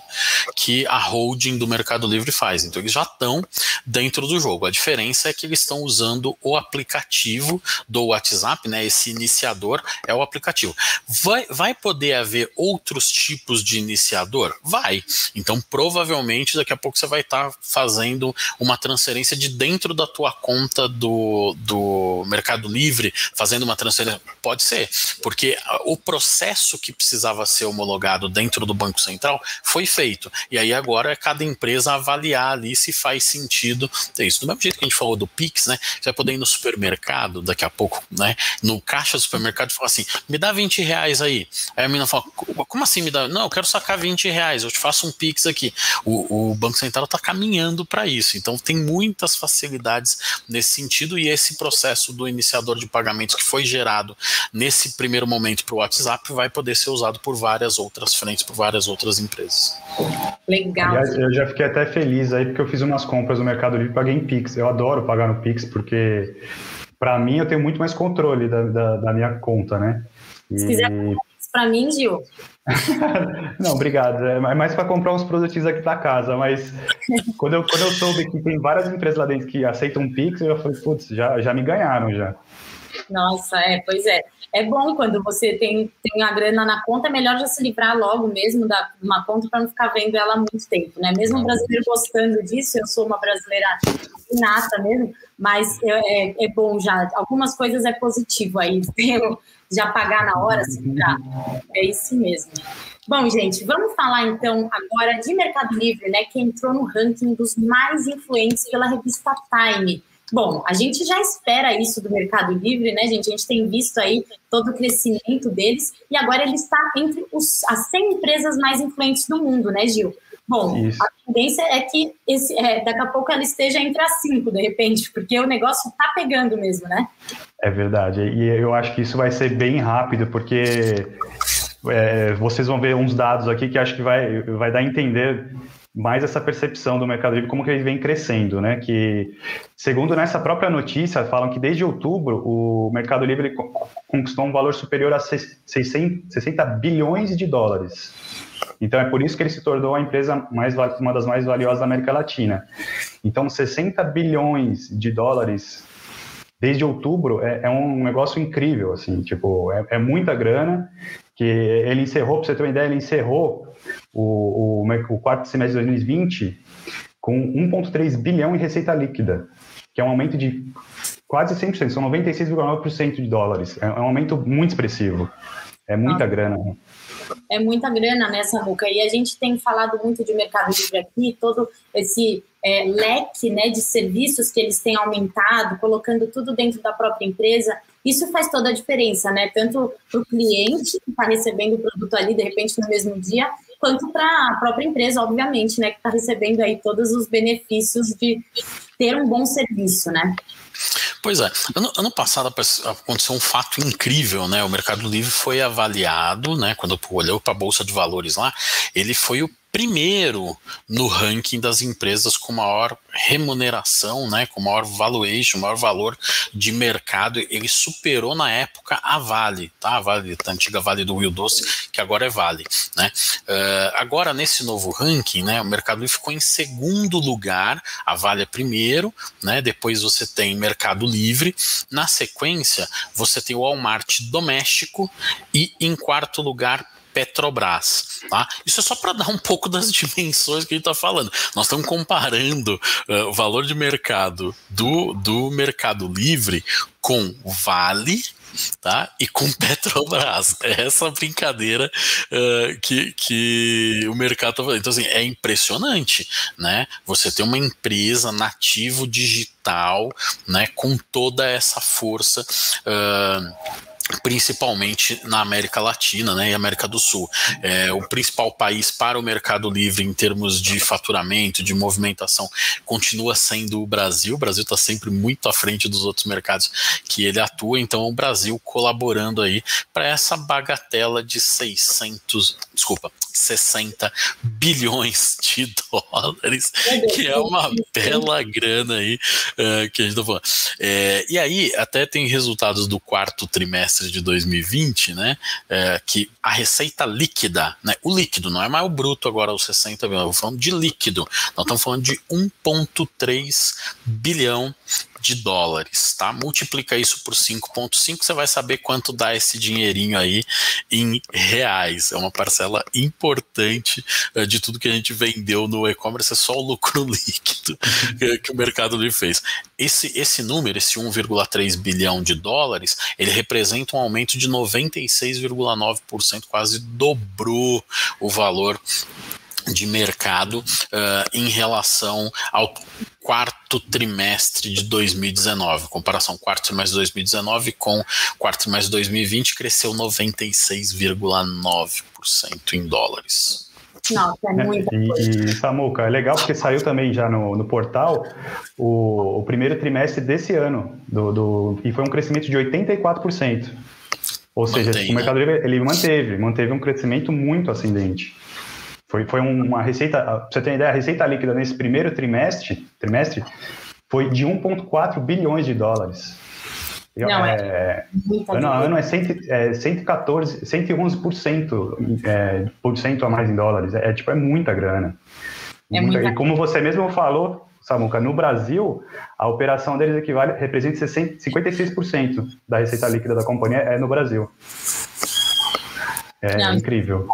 que a holding do Mercado Livre faz. Então eles já estão dentro do jogo. A diferença é que eles estão usando o aplicativo do WhatsApp, né? Esse iniciador é o aplicativo. Vai, vai poder haver outros tipos de iniciador? Vai. Então, provavelmente, daqui a pouco você vai estar tá fazendo uma transferência de dentro da tua conta do, do Mercado Livre, fazendo uma transferência. Pode ser, porque o processo que precisava ser homologado dentro do Banco Central foi feito. E aí agora é cada empresa avaliar ali se faz sentido ter isso. Do mesmo jeito que a gente falou do Pix, né? Você vai poder ir no supermercado daqui a pouco, né? No caixa do supermercado e falar assim: me dá 20 reais aí. Aí a menina fala: como assim me dá? Não, eu quero sacar 20 reais, eu te faço um Pix aqui. O, o Banco Central está caminhando para isso. Então tem muitas facilidades nesse sentido e esse processo do iniciador de pagamentos que foi gerado nesse primeiro momento para o WhatsApp vai poder ser usado por várias outras frentes, por várias outras empresas. Legal. Aliás, eu já fiquei até feliz aí porque eu fiz umas compras no Mercado Livre e paguei em Pix. Eu adoro pagar no Pix porque para mim eu tenho muito mais controle da, da, da minha conta, né? E... Se quiser para mim, Gil. [laughs] Não, obrigado. É mais para comprar uns produtos aqui da casa, mas quando eu, quando eu soube que tem várias empresas lá dentro que aceitam Pix, eu falei, putz, já, já me ganharam já. Nossa, é, pois é. É bom quando você tem, tem a grana na conta, é melhor já se livrar logo mesmo da uma conta para não ficar vendo ela há muito tempo, né? Mesmo o brasileiro gostando disso, eu sou uma brasileira inata mesmo, mas é, é, é bom já. Algumas coisas é positivo aí, [laughs] já pagar na hora, se livrar. É isso mesmo. Bom, gente, vamos falar então agora de Mercado Livre, né? Que entrou no ranking dos mais influentes pela revista Time. Bom, a gente já espera isso do Mercado Livre, né, gente? A gente tem visto aí todo o crescimento deles e agora ele está entre os, as 100 empresas mais influentes do mundo, né, Gil? Bom, isso. a tendência é que esse, é, daqui a pouco ela esteja entre as cinco, de repente, porque o negócio está pegando mesmo, né? É verdade. E eu acho que isso vai ser bem rápido, porque é, vocês vão ver uns dados aqui que acho que vai, vai dar a entender mais essa percepção do Mercado Livre, como que ele vem crescendo, né? Que, segundo nessa própria notícia, falam que desde outubro o Mercado Livre conquistou um valor superior a 600, 60 bilhões de dólares. Então é por isso que ele se tornou a empresa mais uma das mais valiosas da América Latina. Então 60 bilhões de dólares desde outubro é, é um negócio incrível, assim, tipo é, é muita grana que ele encerrou, para você ter uma ideia, ele encerrou o, o, o quarto semestre de 2020 com 1,3 bilhão em receita líquida, que é um aumento de quase 100%, são 96,9% de dólares. É, é um aumento muito expressivo. É muita ah. grana. Né? É muita grana nessa muca. E a gente tem falado muito de Mercado Livre aqui, todo esse é, leque né, de serviços que eles têm aumentado, colocando tudo dentro da própria empresa. Isso faz toda a diferença, né? Tanto para o cliente que está recebendo o produto ali, de repente, no mesmo dia, quanto para a própria empresa, obviamente, né? Que está recebendo aí todos os benefícios de ter um bom serviço, né? Pois é, ano, ano, passado aconteceu um fato incrível, né? O Mercado Livre foi avaliado, né? Quando olhou para a Bolsa de Valores lá, ele foi o primeiro no ranking das empresas com maior remuneração, né, com maior valuation, maior valor de mercado. Ele superou na época a Vale, tá? A Vale, a antiga Vale do Rio Doce, que agora é Vale, né? Uh, agora nesse novo ranking, né, o Mercado Livre ficou em segundo lugar, a Vale é primeiro, né? Depois você tem Mercado Livre, na sequência você tem o Walmart doméstico e em quarto lugar Petrobras. Tá? Isso é só para dar um pouco das dimensões que a gente está falando. Nós estamos comparando uh, o valor de mercado do, do Mercado Livre com Vale, tá? E com [laughs] Petrobras. É essa brincadeira uh, que, que o mercado está fazendo. Então, assim, é impressionante, né? Você tem uma empresa nativo digital, né? Com toda essa força. Uh, principalmente na América Latina né, e América do Sul. É, o principal país para o Mercado Livre em termos de faturamento, de movimentação, continua sendo o Brasil. O Brasil está sempre muito à frente dos outros mercados que ele atua, então o Brasil colaborando aí para essa bagatela de 600, desculpa, 60 bilhões de [laughs] dólares, que é uma bela grana aí uh, que a gente está falando. É, e aí, até tem resultados do quarto trimestre de 2020, né, é, que a receita líquida, né, o líquido, não é mais o bruto agora, os 60 bilhões, falando de líquido, nós estamos falando de 1,3 bilhão de dólares, tá? Multiplica isso por 5,5, você vai saber quanto dá esse dinheirinho aí em reais. É uma parcela importante uh, de tudo que a gente vendeu no e-commerce, é só o lucro [laughs] líquido que, que o Mercado Livre fez. Esse, esse número, esse 1,3 bilhão de dólares, ele representa um aumento de 96,9%, quase dobrou o valor de mercado uh, em relação ao quarto trimestre de 2019. Comparação quarto trimestre de 2019 com quarto trimestre de 2020 cresceu 96,9% em dólares. Nossa, é muita e, E, Samuca, é legal porque saiu também já no, no portal o, o, primeiro trimestre desse ano, do, do, e foi um crescimento de 84%. Ou seja, Mantém, o Mercado Livre ele manteve, manteve um crescimento muito ascendente. Foi, foi uma receita, pra você ter ideia, a receita líquida nesse primeiro trimestre, trimestre foi de 1,4 bilhões de dólares. Não, é, é ano a ano é, é 114, 111% é, por cento a mais em dólares. É, é, tipo, é muita grana. É muita, muita... E como você mesmo falou, Samuca, no Brasil, a operação deles equivale, representa 60, 56% da receita líquida da companhia é no Brasil. É Não. incrível.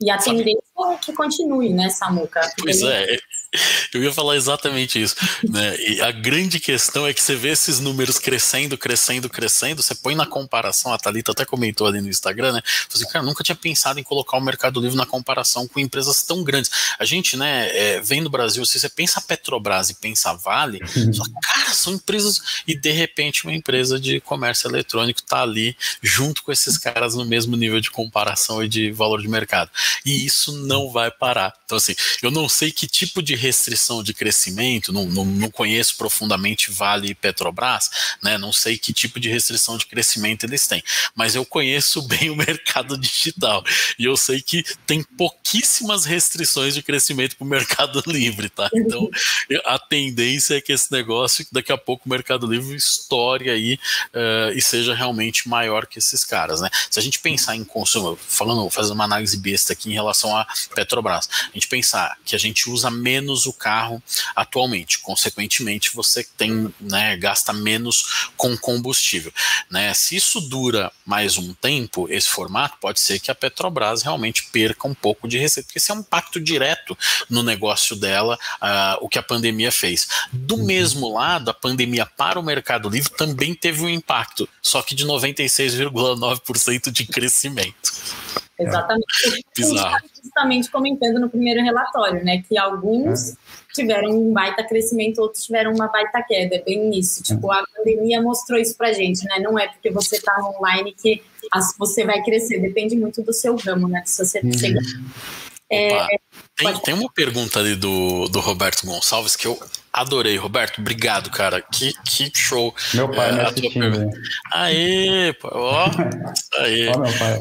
E a tendência é que continue, né, Samuca? Pois é, [laughs] eu ia falar exatamente isso. Né? E a grande questão é que você vê esses números crescendo, crescendo, crescendo, você põe na comparação, a Thalita até comentou ali no Instagram, né? Você, assim, cara, nunca tinha pensado em colocar o Mercado Livre na comparação com empresas tão grandes. A gente, né, é, vem no Brasil, se você pensa Petrobras e pensa Vale, uhum. só, cara, são empresas, e de repente uma empresa de comércio eletrônico está ali junto com esses caras no mesmo nível de comparação e de valor de mercado. E isso não vai parar. Então, assim, eu não sei que tipo de restrição de crescimento, não, não, não, conheço profundamente Vale e Petrobras, né, não sei que tipo de restrição de crescimento eles têm, mas eu conheço [laughs] bem o mercado digital e eu sei que tem pouquíssimas restrições de crescimento para o mercado [laughs] livre, tá? Então a tendência é que esse negócio, daqui a pouco o mercado livre estoure aí uh, e seja realmente maior que esses caras, né? Se a gente pensar em consumo, falando, fazendo uma análise besta aqui em relação a Petrobras, a gente pensar que a gente usa menos menos o carro atualmente. Consequentemente, você tem, né, gasta menos com combustível. Né? Se isso dura mais um tempo, esse formato, pode ser que a Petrobras realmente perca um pouco de receita, porque esse é um impacto direto no negócio dela, uh, o que a pandemia fez. Do uhum. mesmo lado, a pandemia para o Mercado Livre também teve um impacto, só que de 96,9% de crescimento. Exatamente. [laughs] É. Bizarro. Justamente comentando no primeiro relatório, né? Que alguns é. tiveram um baita crescimento, outros tiveram uma baita queda. É bem isso. Tipo, a pandemia mostrou isso pra gente, né? Não é porque você tá online que você vai crescer. Depende muito do seu ramo, né? Se você uhum. É, tem, tem uma pergunta ali do, do Roberto Gonçalves que eu adorei. Roberto, obrigado, cara. Que, que show. Meu pai é, me assistindo. Aê, pô, ó. Isso aí. Ó, meu pai.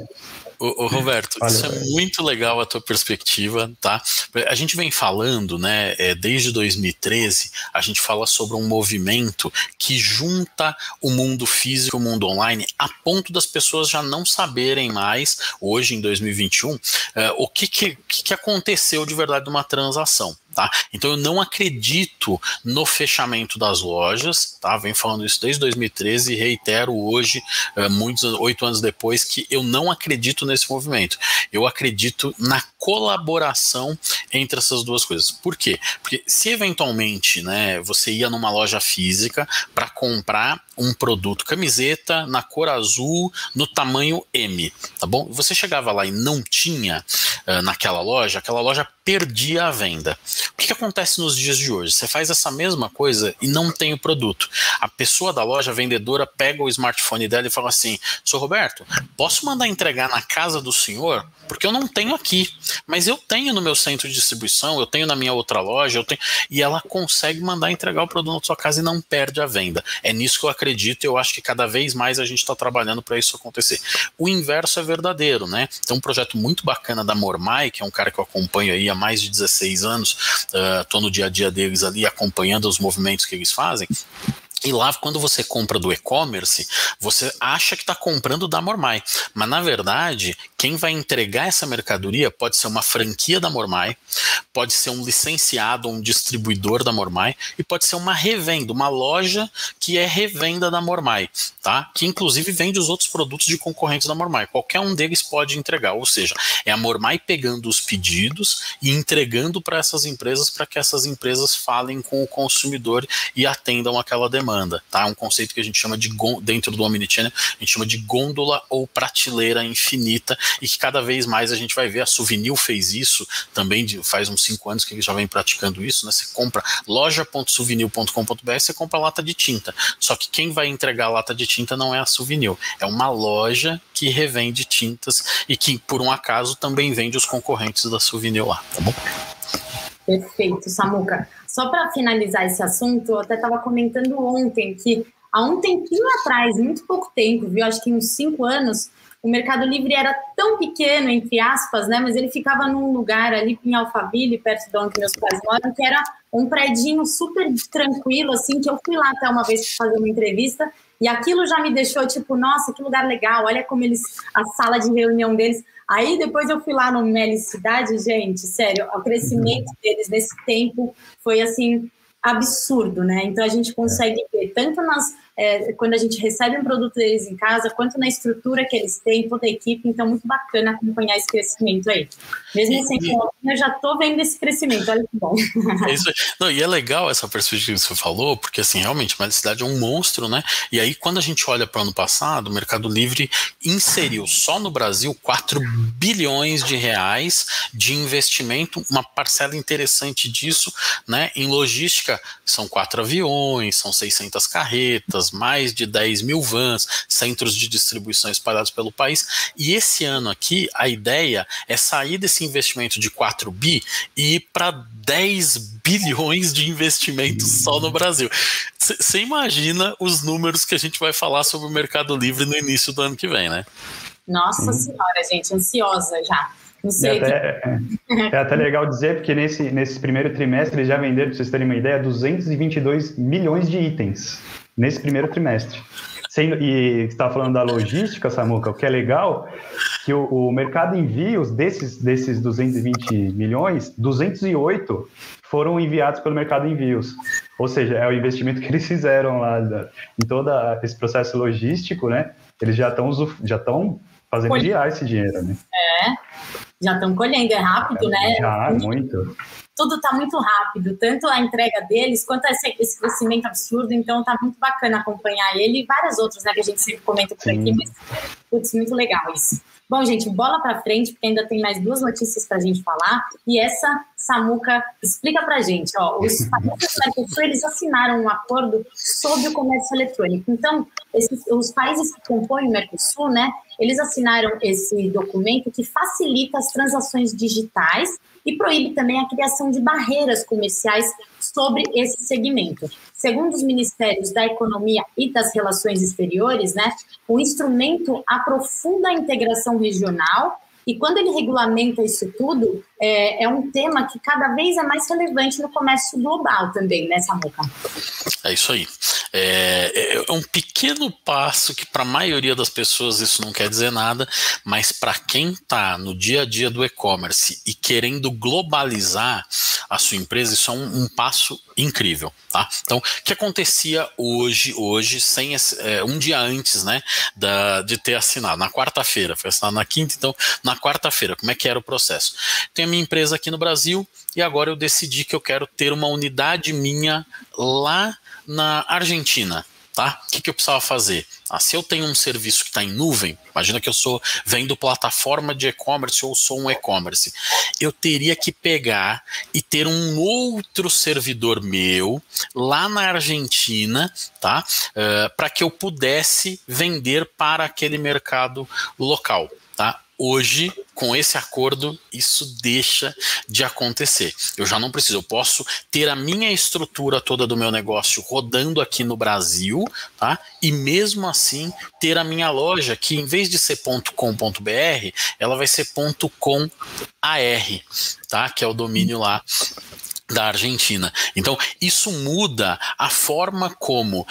Ô, ô Roberto, Olha, isso é muito legal a tua perspectiva, tá? A gente vem falando, né, é, desde 2013, a gente fala sobre um movimento que junta o mundo físico e o mundo online a ponto das pessoas já não saberem mais, hoje em 2021, é, o que, que, que aconteceu de verdade numa transação. Tá? Então eu não acredito no fechamento das lojas, tá? Venho falando isso desde 2013 e reitero hoje, uh, muitos oito anos depois, que eu não acredito nesse movimento. Eu acredito na colaboração entre essas duas coisas. Por quê? Porque se eventualmente, né, você ia numa loja física para comprar um produto, camiseta na cor azul, no tamanho M, tá bom? Você chegava lá e não tinha uh, naquela loja, aquela loja perdia a venda. O que, que, acontece nos dias de hoje? Você faz essa mesma coisa e não tem o produto. A pessoa da loja, a vendedora, pega o smartphone dela e fala assim: Sou Roberto, posso mandar entregar na casa do senhor? Porque eu não tenho aqui, mas eu tenho no meu centro de distribuição, eu tenho na minha outra loja, eu tenho. E ela consegue mandar entregar o produto na sua casa e não perde a venda. É nisso que eu acredito e eu acho que cada vez mais a gente está trabalhando para isso acontecer. O inverso é verdadeiro, né? Tem um projeto muito bacana da Mormai, que é um cara que eu acompanho aí há mais de 16 anos, estou uh, no dia a dia deles ali acompanhando os movimentos que eles fazem E lá, quando você compra do e-commerce, você acha que está comprando da Mormai. Mas, na verdade, quem vai entregar essa mercadoria pode ser uma franquia da Mormai, pode ser um licenciado, um distribuidor da Mormai, e pode ser uma revenda, uma loja que é revenda da Mormai, tá? Que, inclusive, vende os outros produtos de concorrentes da Mormai. Qualquer um deles pode entregar. Ou seja, é a Mormai pegando os pedidos e entregando para essas empresas para que essas empresas falem com o consumidor e atendam aquela demanda demanda, tá? É um conceito que a gente chama de dentro do Omnichannel, a gente chama de gôndola ou prateleira infinita e que cada vez mais a gente vai ver. A Souvenir fez isso também de, faz uns cinco anos que ele já vem praticando isso, né? Você compra loja.souvenir.com.br, você compra lata de tinta. Só que quem vai entregar a lata de tinta não é a Souvenir, é uma loja que revende tintas e que por um acaso também vende os concorrentes da Souvenir lá, tá bom? Perfeito, Samuca. Só para finalizar esse assunto, eu até estava comentando ontem que há um tempinho atrás, muito pouco tempo, viu? Acho que uns cinco anos, o Mercado Livre era tão pequeno, entre aspas, né? Mas ele ficava num lugar ali em Alphaville, perto de onde meus pais moram, que era um predinho super tranquilo, assim, que eu fui lá até uma vez fazer uma entrevista e aquilo já me deixou tipo, nossa, que lugar legal, olha como eles, a sala de reunião deles. Aí depois eu fui lá no Melicidade, gente, sério, o crescimento deles nesse tempo foi assim absurdo, né? Então a gente consegue ver tanto nas é, quando a gente recebe um produto deles em casa, quanto na estrutura que eles têm, toda a equipe. Então, muito bacana acompanhar esse crescimento aí. Mesmo sem e, eu já estou vendo esse crescimento, olha que bom. É isso, não, e é legal essa perspectiva que você falou, porque assim, realmente, a cidade é um monstro, né? E aí, quando a gente olha para o ano passado, o Mercado Livre inseriu só no Brasil 4 bilhões de reais de investimento, uma parcela interessante disso, né? Em logística, são quatro aviões, são 600 carretas, mais de 10 mil vans, centros de distribuição espalhados pelo país. E esse ano aqui, a ideia é sair desse investimento de 4 bi e ir para 10 bilhões de investimentos só no Brasil. Você imagina os números que a gente vai falar sobre o Mercado Livre no início do ano que vem, né? Nossa Senhora, gente, ansiosa já. Não sei. É até, é, é até legal dizer, porque nesse, nesse primeiro trimestre eles já venderam, para vocês terem uma ideia, 222 milhões de itens nesse primeiro trimestre. Sendo, e está falando da logística, Samuca, o que é legal, que o, o, mercado envios desses, desses 220 milhões, 208 foram enviados pelo mercado envios. Ou seja, é o investimento que eles fizeram lá da, em todo esse processo logístico, né? Eles já estão já estão fazendo Colhendo. esse dinheiro, né? É, já estão colhendo, é rápido, é, né? Já, muito tudo está muito rápido, tanto a entrega deles quanto esse, crescimento absurdo. Então tá muito bacana acompanhar ele e várias outras, né, que a gente sempre comenta por Sim. aqui, mas putz, muito legal isso. Bom, gente, bola para frente, porque ainda tem mais duas notícias para a gente falar. E essa, Samuca, explica para a gente. Ó, os [laughs] países da Mercosul, eles assinaram um acordo sobre o comércio eletrônico. Então, esses, os países que compõem o Mercosul, né, eles assinaram esse documento que facilita as transações digitais e proíbe também a criação de barreiras comerciais sobre esse segmento. Segundo os ministérios da Economia e das Relações Exteriores, né, o instrumento aprofunda a integração regional e quando ele regulamenta isso tudo, é, é, um tema que cada vez é mais relevante no comércio global também, né, Samuca? É isso aí. É, é, é um pequeno passo que para a maioria das pessoas isso não quer dizer nada, mas para quem está no dia a dia do e-commerce e querendo globalizar a sua empresa, isso é um, um passo incrível. Tá? Então, o que acontecia hoje, hoje, sem esse, é, um dia antes, né, da, de ter assinado, na quarta-feira, foi assinado na quinta, então, na quarta-feira, como é que era o processo? Tem a minha empresa aqui no Brasil e agora eu decidi que eu quero ter uma unidade minha lá na Argentina tá? O que, que eu precisava fazer? Ah, se eu tenho um serviço que está em nuvem, imagina que eu sou vendo plataforma de e-commerce ou sou um e-commerce, eu teria que pegar e ter um outro servidor meu lá na Argentina, tá? Uh, para que eu pudesse vender para aquele mercado local. Hoje, com esse acordo, isso deixa de acontecer. Eu já não preciso, eu posso ter a minha estrutura toda do meu negócio rodando aqui no Brasil, tá? E mesmo assim ter a minha loja que em vez de ser .com.br, ela vai ser .com.ar, tá? Que é o domínio lá da Argentina. Então, isso muda a forma como uh,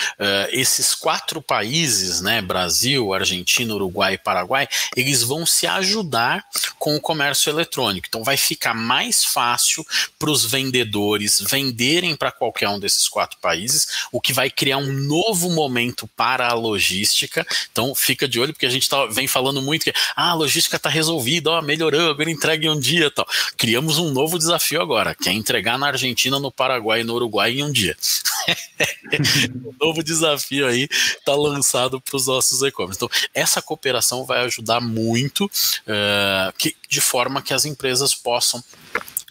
esses quatro países, né, Brasil, Argentina, Uruguai e Paraguai, eles vão se ajudar com o comércio eletrônico. Então, vai ficar mais fácil para os vendedores venderem para qualquer um desses quatro países, o que vai criar um novo momento para a logística. Então, fica de olho, porque a gente tá, vem falando muito que ah, a logística está resolvida, ó, melhorou, agora entrega em um dia tal. Criamos um novo desafio agora, que é entregar na Argentina, no Paraguai e no Uruguai em um dia. [laughs] um novo desafio aí está lançado para os nossos e-commerce. Então, essa cooperação vai ajudar muito uh, que, de forma que as empresas possam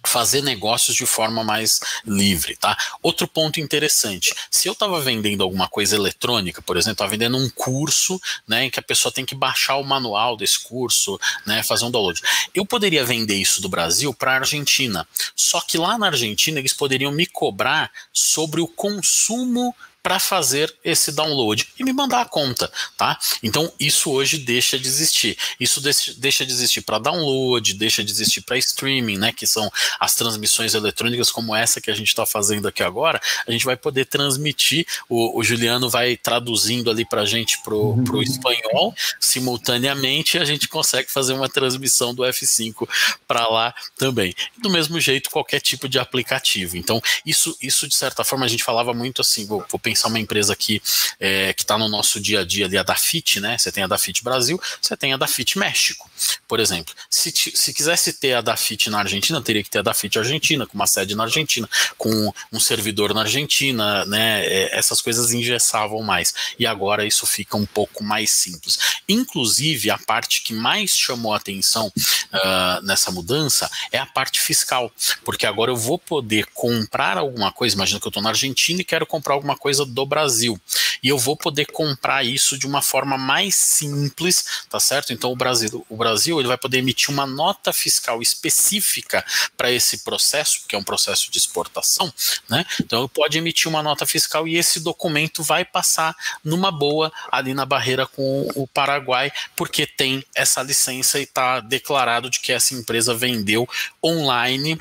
fazer negócios de forma mais livre, tá? Outro ponto interessante, se eu estava vendendo alguma coisa eletrônica, por exemplo, estava vendendo um curso, né, em que a pessoa tem que baixar o manual desse curso, né, fazer um download. Eu poderia vender isso do Brasil para a Argentina, só que lá na Argentina eles poderiam me cobrar sobre o consumo para fazer esse download e me mandar a conta, tá? Então isso hoje deixa de existir. Isso deixa de existir para download, deixa de existir para streaming, né? Que são as transmissões eletrônicas como essa que a gente está fazendo aqui agora. A gente vai poder transmitir. O, o Juliano vai traduzindo ali para a gente pro, uhum. pro espanhol simultaneamente. E a gente consegue fazer uma transmissão do F5 para lá também. Do mesmo jeito qualquer tipo de aplicativo. Então isso, isso de certa forma a gente falava muito assim. Vou, vou pensar uma empresa aqui é, que está no nosso dia a dia ali, a Dafit, né? Você tem a Dafit Brasil, você tem a Dafit México, por exemplo. Se, se quisesse ter a Dafit na Argentina, teria que ter a Dafit Argentina, com uma sede na Argentina, com um servidor na Argentina, né? É, essas coisas engessavam mais. E agora isso fica um pouco mais simples. Inclusive, a parte que mais chamou a atenção uh, nessa mudança é a parte fiscal, porque agora eu vou poder comprar alguma coisa. Imagina que eu estou na Argentina e quero comprar alguma coisa do Brasil. E eu vou poder comprar isso de uma forma mais simples, tá certo? Então o Brasil, o Brasil ele vai poder emitir uma nota fiscal específica para esse processo, que é um processo de exportação, né? Então ele pode emitir uma nota fiscal e esse documento vai passar numa boa ali na barreira com o Paraguai, porque tem essa licença e está declarado de que essa empresa vendeu online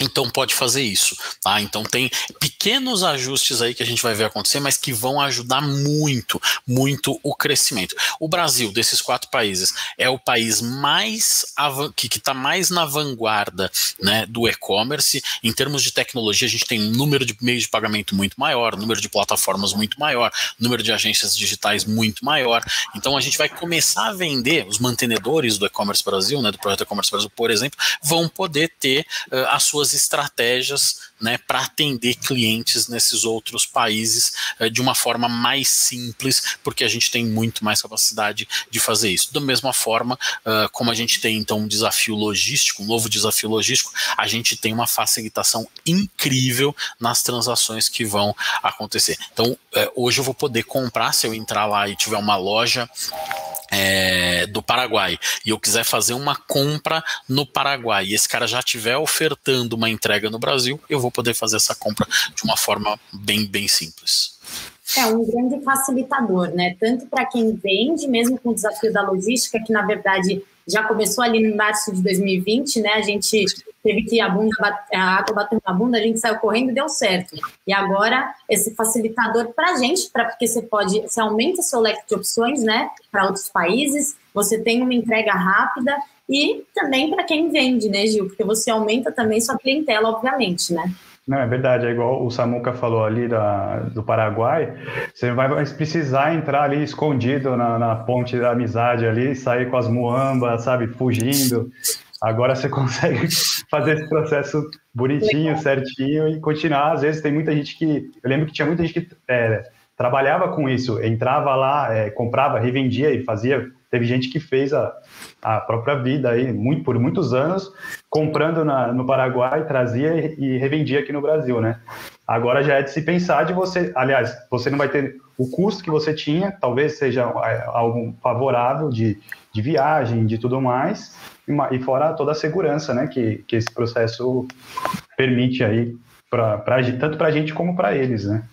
então pode fazer isso, tá? Então tem pequenos ajustes aí que a gente vai ver acontecer, mas que vão ajudar muito, muito o crescimento. O Brasil, desses quatro países, é o país mais que está mais na vanguarda né, do e-commerce. Em termos de tecnologia, a gente tem um número de meios de pagamento muito maior, número de plataformas muito maior, número de agências digitais muito maior. Então a gente vai começar a vender, os mantenedores do e-commerce Brasil, né, do projeto e-commerce Brasil, por exemplo, vão poder ter uh, as suas estratégias né, para atender clientes nesses outros países uh, de uma forma mais simples, porque a gente tem muito mais capacidade de fazer isso. Da mesma forma, uh, como a gente tem então um desafio logístico, um novo desafio logístico, a gente tem uma facilitação incrível nas transações que vão acontecer. Então, uh, hoje eu vou poder comprar, se eu entrar lá e tiver uma loja é, do Paraguai e eu quiser fazer uma compra no Paraguai e esse cara já estiver ofertando uma entrega no Brasil, eu vou poder fazer essa compra de uma forma bem, bem simples. É um grande facilitador, né? Tanto para quem vende, mesmo com o desafio da logística, que na verdade já começou ali em março de 2020, né? A gente teve que a bunda a água bateu na bunda, a gente saiu correndo e deu certo. E agora esse facilitador para a gente, para porque você pode, você aumenta seu leque de opções, né? Para outros países, você tem uma entrega rápida e também para quem vende, né, Gil? Porque você aumenta também sua clientela, obviamente, né? Não, é verdade, é igual o Samuca falou ali da, do Paraguai, você vai precisar entrar ali escondido na, na ponte da amizade ali, sair com as muambas, sabe, fugindo. Agora você [laughs] consegue fazer esse processo bonitinho, certinho e continuar. Às vezes tem muita gente que. Eu lembro que tinha muita gente que é, trabalhava com isso, entrava lá, é, comprava, revendia e fazia. Teve gente que fez a, a própria vida aí, muito, por muitos anos, comprando na, no Paraguai, trazia e, e revendia aqui no Brasil, né? Agora já é de se pensar de você, aliás, você não vai ter o custo que você tinha, talvez seja é, algo favorável de, de viagem, de tudo mais, e fora toda a segurança, né, que, que esse processo permite aí, pra, tanto para a gente como para eles, né?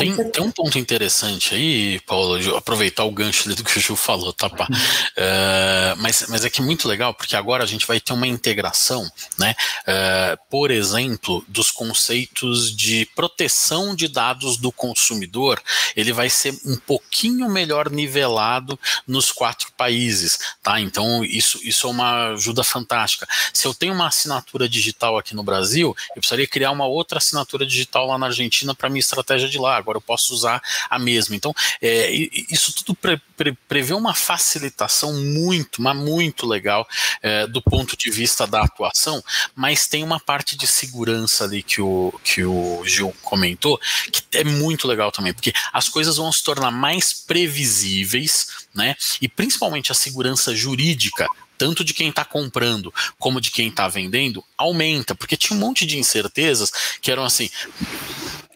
Tem, tem um ponto interessante aí, Paulo, de aproveitar o gancho do que o Ju falou, tá? Pá? Uh, mas, mas é que é muito legal, porque agora a gente vai ter uma integração, né? Uh, por exemplo, dos conceitos de proteção de dados do consumidor, ele vai ser um pouquinho melhor nivelado nos quatro países, tá? Então, isso, isso é uma ajuda fantástica. Se eu tenho uma assinatura digital aqui no Brasil, eu precisaria criar uma outra assinatura digital lá na Argentina para minha estratégia de lá. Agora eu posso usar a mesma. Então, é, isso tudo pre, pre, prevê uma facilitação muito, mas muito legal é, do ponto de vista da atuação, mas tem uma parte de segurança ali que o, que o Gil comentou, que é muito legal também, porque as coisas vão se tornar mais previsíveis, né? E principalmente a segurança jurídica tanto de quem está comprando como de quem está vendendo, aumenta, porque tinha um monte de incertezas que eram assim: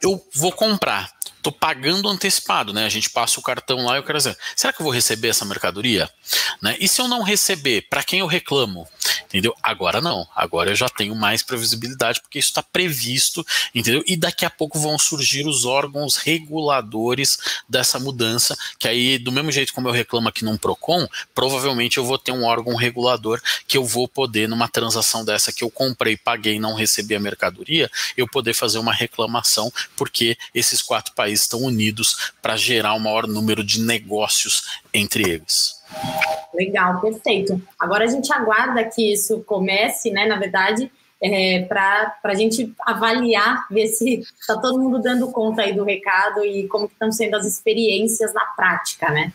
eu vou comprar, estou pagando antecipado, né? A gente passa o cartão lá e eu quero dizer, será que eu vou receber essa mercadoria? Né? E se eu não receber, para quem eu reclamo? Entendeu? Agora não, agora eu já tenho mais previsibilidade porque isso está previsto, entendeu? E daqui a pouco vão surgir os órgãos reguladores dessa mudança, que aí, do mesmo jeito como eu reclamo aqui num PROCON, provavelmente eu vou ter um órgão regulador que eu vou poder, numa transação dessa que eu comprei, paguei não recebi a mercadoria, eu poder fazer uma reclamação, porque esses quatro países países estão unidos para gerar o maior número de negócios entre eles. Legal, perfeito. Agora a gente aguarda que isso comece, né? Na verdade, é, para a gente avaliar, ver se está todo mundo dando conta aí do recado e como estão sendo as experiências na prática, né?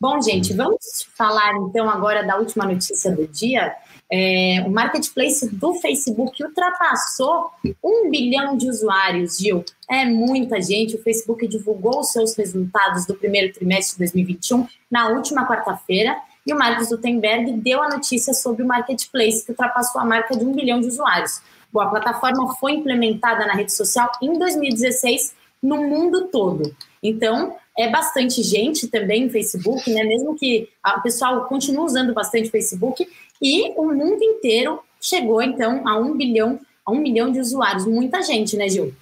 Bom, gente, vamos falar então agora da última notícia do dia, é, o marketplace do Facebook ultrapassou um bilhão de usuários, Gil. É muita gente. O Facebook divulgou seus resultados do primeiro trimestre de 2021 na última quarta-feira e o Marcos Gutenberg deu a notícia sobre o marketplace que ultrapassou a marca de um bilhão de usuários. Bom, a plataforma foi implementada na rede social em 2016 no mundo todo. Então, é bastante gente também no Facebook, né? Mesmo que o pessoal continue usando bastante Facebook, e o mundo inteiro chegou, então, a um bilhão, a um milhão de usuários. Muita gente, né, Gil?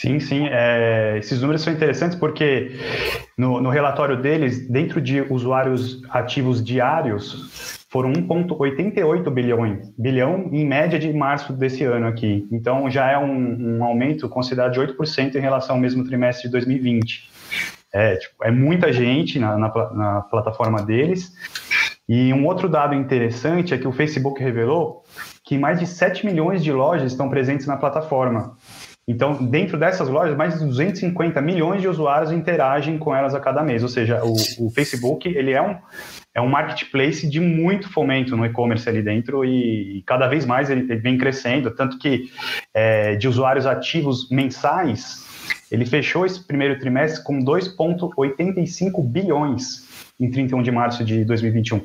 Sim, sim. É, esses números são interessantes porque no, no, relatório deles, dentro de usuários ativos diários, foram 1,88 bilhões, bilhão em média de março desse ano aqui. Então já é um, um aumento considerado de 8% em relação ao mesmo trimestre de 2020. É, tipo, é muita gente na, na, na plataforma deles. E um outro dado interessante é que o Facebook revelou que mais de 7 milhões de lojas estão presentes na plataforma. Então, dentro dessas lojas, mais de 250 milhões de usuários interagem com elas a cada mês. Ou seja, o, o Facebook ele é um, é um marketplace de muito fomento no e-commerce ali dentro e, e, cada vez mais ele, vem crescendo. Tanto que é, de usuários ativos mensais, ele fechou esse primeiro trimestre com 2,85 bilhões em 31 de março de 2021.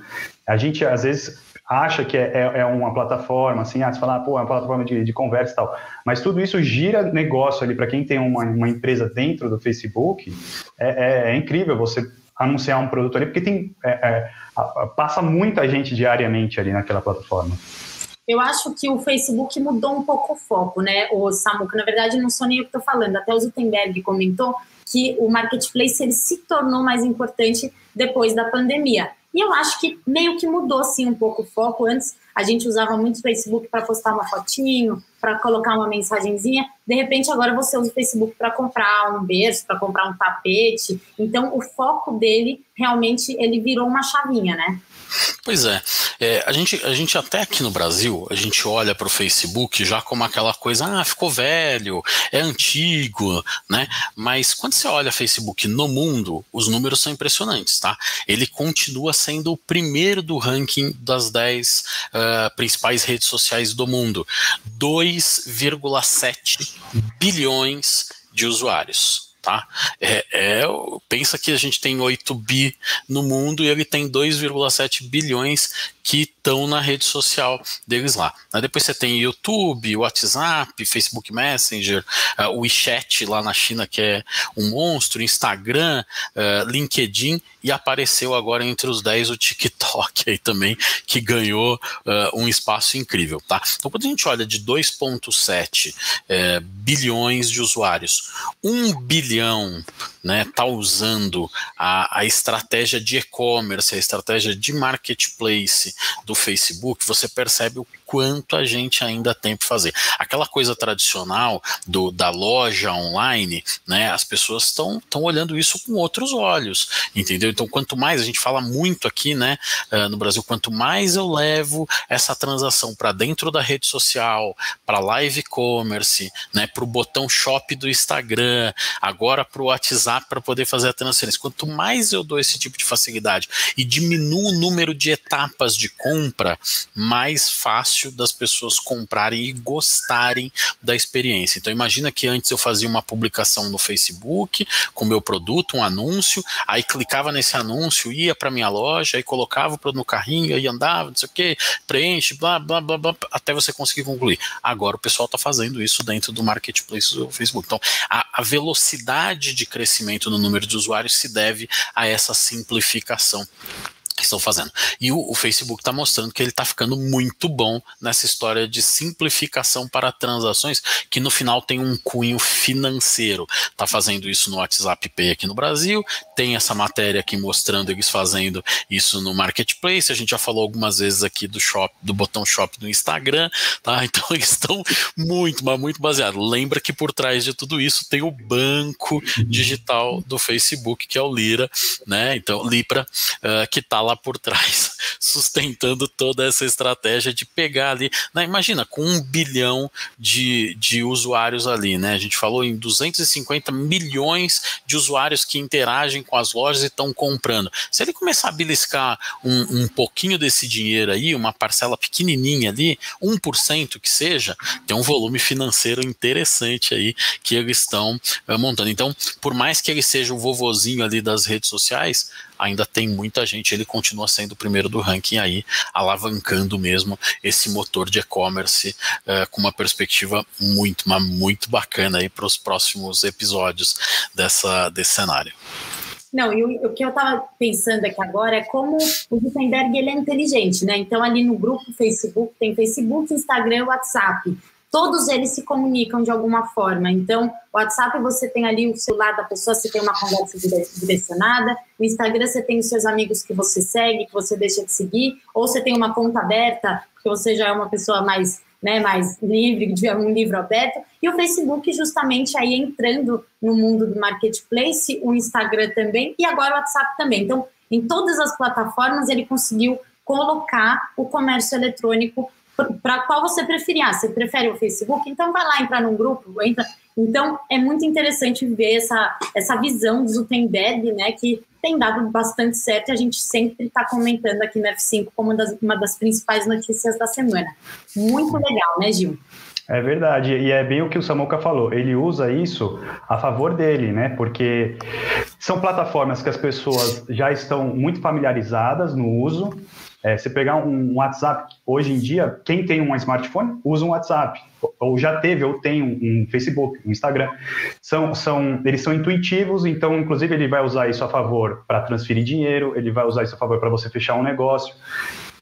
A gente, às vezes, acha que é, é, é uma plataforma, assim, ah, você fala, ah, pô, é uma plataforma de, de conversa e tal, mas tudo isso gira negócio ali para quem tem uma, uma, empresa dentro do Facebook, é, é, é, incrível você anunciar um produto ali, porque tem, é, é, passa muita gente diariamente ali naquela plataforma. Eu acho que o Facebook mudou um pouco o foco, né, o Samuca? Na verdade, não sou nem eu que estou falando, até o Zutenberg comentou que o marketplace ele se tornou mais importante depois da pandemia. E eu acho que meio que mudou sim um pouco o foco. Antes a gente usava muito o Facebook para postar uma fotinho, para colocar uma mensagenzinha. De repente agora você usa o Facebook para comprar um berço, para comprar um tapete. Então o foco dele realmente ele virou uma chavinha, né? Pois é. é, a, gente, a gente até aqui no Brasil, a gente olha para o Facebook já como aquela coisa, ah, ficou velho, é antigo, né? Mas quando você olha Facebook no mundo, os números são impressionantes, tá? Ele continua sendo o primeiro do ranking das 10 uh, ah, principais redes sociais do mundo. 2,7 bilhões de usuários tá? É, é, pensa que a gente tem 8 bi no mundo e ele tem 2,7 bilhões que estão na rede social deles lá. Depois você tem YouTube, WhatsApp, Facebook Messenger, uh, o WeChat lá na China, que é um monstro, Instagram, uh, LinkedIn, e apareceu agora entre os 10 o TikTok aí também, que ganhou uh, um espaço incrível. Tá? Então, quando a gente olha de 2,7 é, bilhões de usuários, 1 bilhão né, tá usando a, a estratégia de e-commerce, a estratégia de marketplace do Facebook, você percebe o quanto a gente ainda tem para fazer. Aquela coisa tradicional do, da loja online, né, as pessoas estão olhando isso com outros olhos, entendeu? Então, quanto mais a gente fala muito aqui, né, uh, no Brasil, quanto mais eu levo essa transação para dentro da rede social, para live commerce, né, para o botão shop do Instagram, agora para o WhatsApp para poder fazer a transferência, quanto mais eu dou esse tipo de facilidade e diminuo o número de etapas de compra, mais fácil fácil das pessoas comprarem e gostarem da experiência. Então imagina que antes eu fazia uma publicação no Facebook com meu produto, um anúncio, aí clicava nesse anúncio, ia para minha loja, aí colocava o produto no carrinho, aí andava, não sei o que, preenche, blá, blá, blá, blá, até você conseguir concluir. Agora o pessoal está fazendo isso dentro do marketplace do Facebook. Então a, a velocidade de crescimento no número de usuários se deve a essa simplificação estão fazendo. E o, o Facebook está mostrando que ele está ficando muito bom nessa história de simplificação para transações, que no final tem um cunho financeiro. Está fazendo isso no WhatsApp Pay aqui no Brasil, tem essa matéria aqui mostrando eles fazendo isso no Marketplace. A gente já falou algumas vezes aqui do shop, do botão shop no Instagram, tá? [laughs] Então eles estão muito, mas muito baseados. Lembra que por trás de tudo isso tem o banco digital do Facebook, que é o Lira, né? Então, Lipra, uh, que está lá por trás, [laughs] sustentando toda essa estratégia de pegar ali. Né, imagina, com um bilhão de, de usuários ali, né? A gente falou em 250 milhões de usuários que interagem com as lojas e estão comprando. Se ele começar a beliscar um, um pouquinho desse dinheiro aí, uma parcela pequenininha ali, 1% que seja, tem um volume financeiro interessante aí que eles estão uh, montando. Então, por mais que ele seja o vovozinho ali das redes sociais, ainda tem muita gente, ele continua sendo o primeiro do ranking aí, alavancando mesmo esse motor de e-commerce uh, com uma perspectiva muito, mas muito bacana aí para os próximos episódios dessa, desse cenário. Não, e o, que eu estava pensando aqui agora é como o Gutenberg ele é inteligente, né? Então, ali no grupo Facebook, tem Facebook, Instagram e WhatsApp todos eles se comunicam de alguma forma. Então, o WhatsApp você tem ali o celular da pessoa, você tem uma conversa direcionada. No Instagram você tem os seus amigos que você segue, que você deixa de seguir, ou você tem uma conta aberta, que você já é uma pessoa mais, né, mais livre, [laughs] de um livro aberto. E o Facebook justamente aí entrando no mundo do marketplace, o Instagram também e agora o WhatsApp também. Então, em todas as plataformas ele conseguiu colocar o comércio eletrônico para qual você preferir. Ah, você prefere o Facebook? Então vai lá entrar num grupo, entra. Então é muito interessante ver essa, essa visão do Zutenberg, né, que tem dado bastante certo e a gente sempre está comentando aqui no F5 como uma das, uma das principais notícias da semana. Muito legal, né, Gil? É verdade, e é bem o que o Samuca falou. Ele usa isso a favor dele, né? Porque são plataformas que as pessoas já estão muito familiarizadas no uso, é, você pegar um WhatsApp, hoje em dia, quem tem um smartphone usa um WhatsApp, ou já teve, ou tem um, Facebook, um Instagram. São, são, eles são intuitivos, então, inclusive, ele vai usar isso a favor para transferir dinheiro, ele vai usar isso a favor para você fechar um negócio.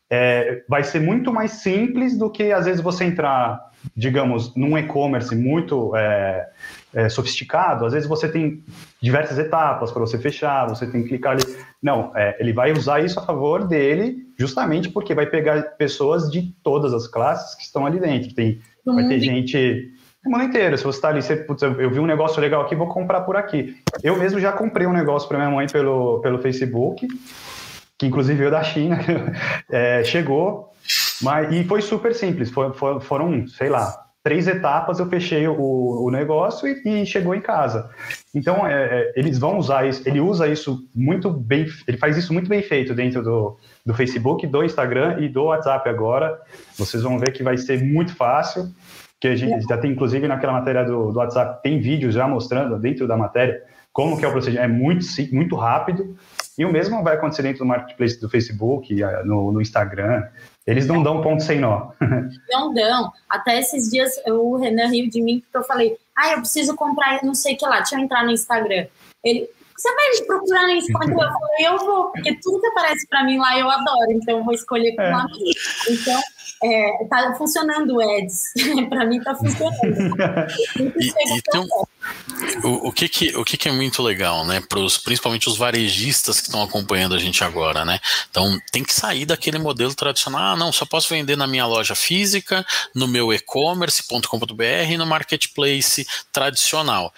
É, vai ser muito mais simples do que, às vezes, você entrar, digamos, num e-commerce muito. É, é, sofisticado, às vezes você tem diversas etapas para você fechar, você tem que clicar ali. Não, é, ele vai usar isso a favor dele, justamente porque vai pegar pessoas de todas as classes que estão ali dentro. Tem, vai ter gente o mundo inteiro. Se você está ali, você, putz, eu vi um negócio legal aqui, vou comprar por aqui. Eu mesmo já comprei um negócio para minha mãe pelo, pelo Facebook, que inclusive veio da China, [laughs] é, chegou, mas, e foi super simples. For, for, foram, sei lá, três etapas eu fechei o, o negócio e, e, chegou em casa. Então é, é, eles vão usar isso, ele usa isso muito bem, ele faz isso muito bem feito dentro do, do Facebook, do Instagram e do WhatsApp agora. Vocês vão ver que vai ser muito fácil. Que a gente já tem, inclusive, naquela matéria do, do WhatsApp, tem vídeos já mostrando dentro da matéria como que é o procedimento. É muito, muito rápido. E o mesmo vai acontecer dentro do marketplace do Facebook, no, no Instagram. Eles não dão ponto sem nó. [laughs] Não dão. Até esses dias o Renan riu de mim porque eu falei: ah, eu preciso comprar não sei o que lá, deixa eu entrar no Instagram. Ele, você vai me procurar no Instagram? Eu falei, eu vou, porque tudo que aparece para mim lá eu adoro, então eu vou escolher por é. lá Então, é, tá funcionando o Eds. [laughs] para mim tá funcionando. [laughs] e, então, o, o, que que, o que que é muito legal, né? Pros, principalmente os varejistas que estão acompanhando a gente agora, né? Então, tem que sair daquele modelo tradicional. Ah, não, só posso vender na minha loja física, no meu e-commerce.com.br e no marketplace tradicional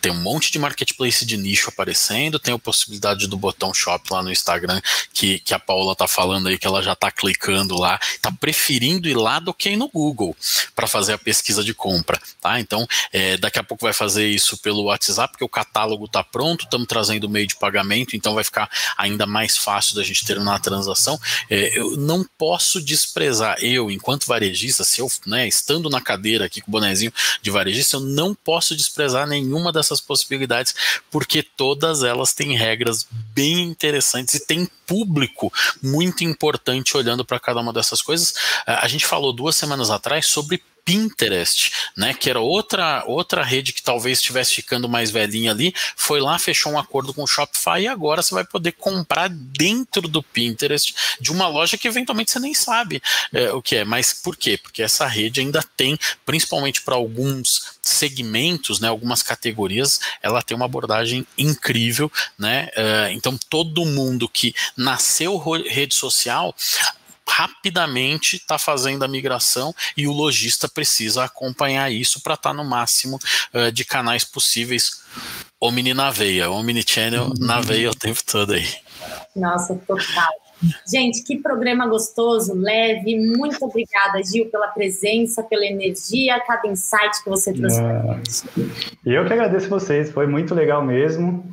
tem um monte de marketplace de nicho aparecendo, tem a possibilidade do botão shop lá no Instagram, que, que a Paula tá falando aí que ela já tá clicando lá, tá preferindo ir lá do que ir no Google para fazer a pesquisa de compra, tá? Então, é, daqui a pouco vai fazer isso pelo WhatsApp, porque o catálogo tá pronto, estamos trazendo o meio de pagamento, então vai ficar ainda mais fácil da gente terminar a transação. É, eu não posso desprezar, eu, enquanto varejista, se eu, né, estando na cadeira aqui com o bonezinho de varejista, eu não posso desprezar nenhuma dessas essas possibilidades, porque todas elas têm regras bem interessantes e tem público muito importante olhando para cada uma dessas coisas. A gente falou duas semanas atrás sobre Pinterest, né, que era outra outra rede que talvez estivesse ficando mais velhinha ali, foi lá, fechou um acordo com o Shopify e agora você vai poder comprar dentro do Pinterest de uma loja que eventualmente você nem sabe é, o que é. Mas por quê? Porque essa rede ainda tem, principalmente para alguns segmentos, né, algumas categorias, ela tem uma abordagem incrível, né? Uh, então todo mundo que nasceu rede social rapidamente está fazendo a migração e o lojista precisa acompanhar isso para estar tá no máximo uh, de canais possíveis. Omni na veia, Omni Channel na veia o tempo todo aí. Nossa, total. Gente, que programa gostoso, leve. Muito obrigada, Gil, pela presença, pela energia, cada insight que você trouxe. É. Eu que agradeço vocês, foi muito legal mesmo.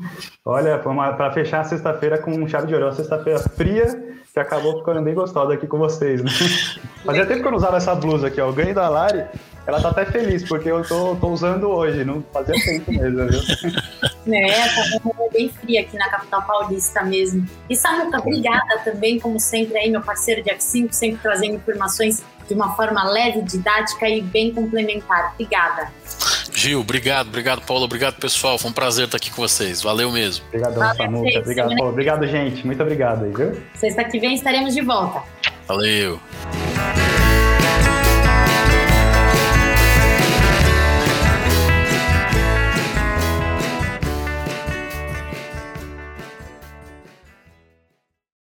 Olha, para fechar a sexta-feira com chave de ouro, sexta-feira fria, que acabou ficando bem gostosa aqui com vocês, né? [laughs] Fazia tempo que eu não usava essa blusa aqui, ó. O ganho da Lari, ela tá até feliz, porque eu tô, tô usando hoje, não fazia tempo mesmo, viu? [laughs] É, tá bem fria aqui na capital paulista mesmo. E Samuca, obrigada também, como sempre, aí, meu parceiro de F5, sempre trazendo informações de uma forma leve, didática e bem complementar. Obrigada. Gil, obrigado, obrigado, Paulo, obrigado, pessoal. Foi um prazer estar aqui com vocês. Valeu mesmo. Obrigadão, Samuca. Obrigado, Paulo. Obrigado, gente. Muito obrigado aí, viu? Sexta que vem estaremos de volta. Valeu.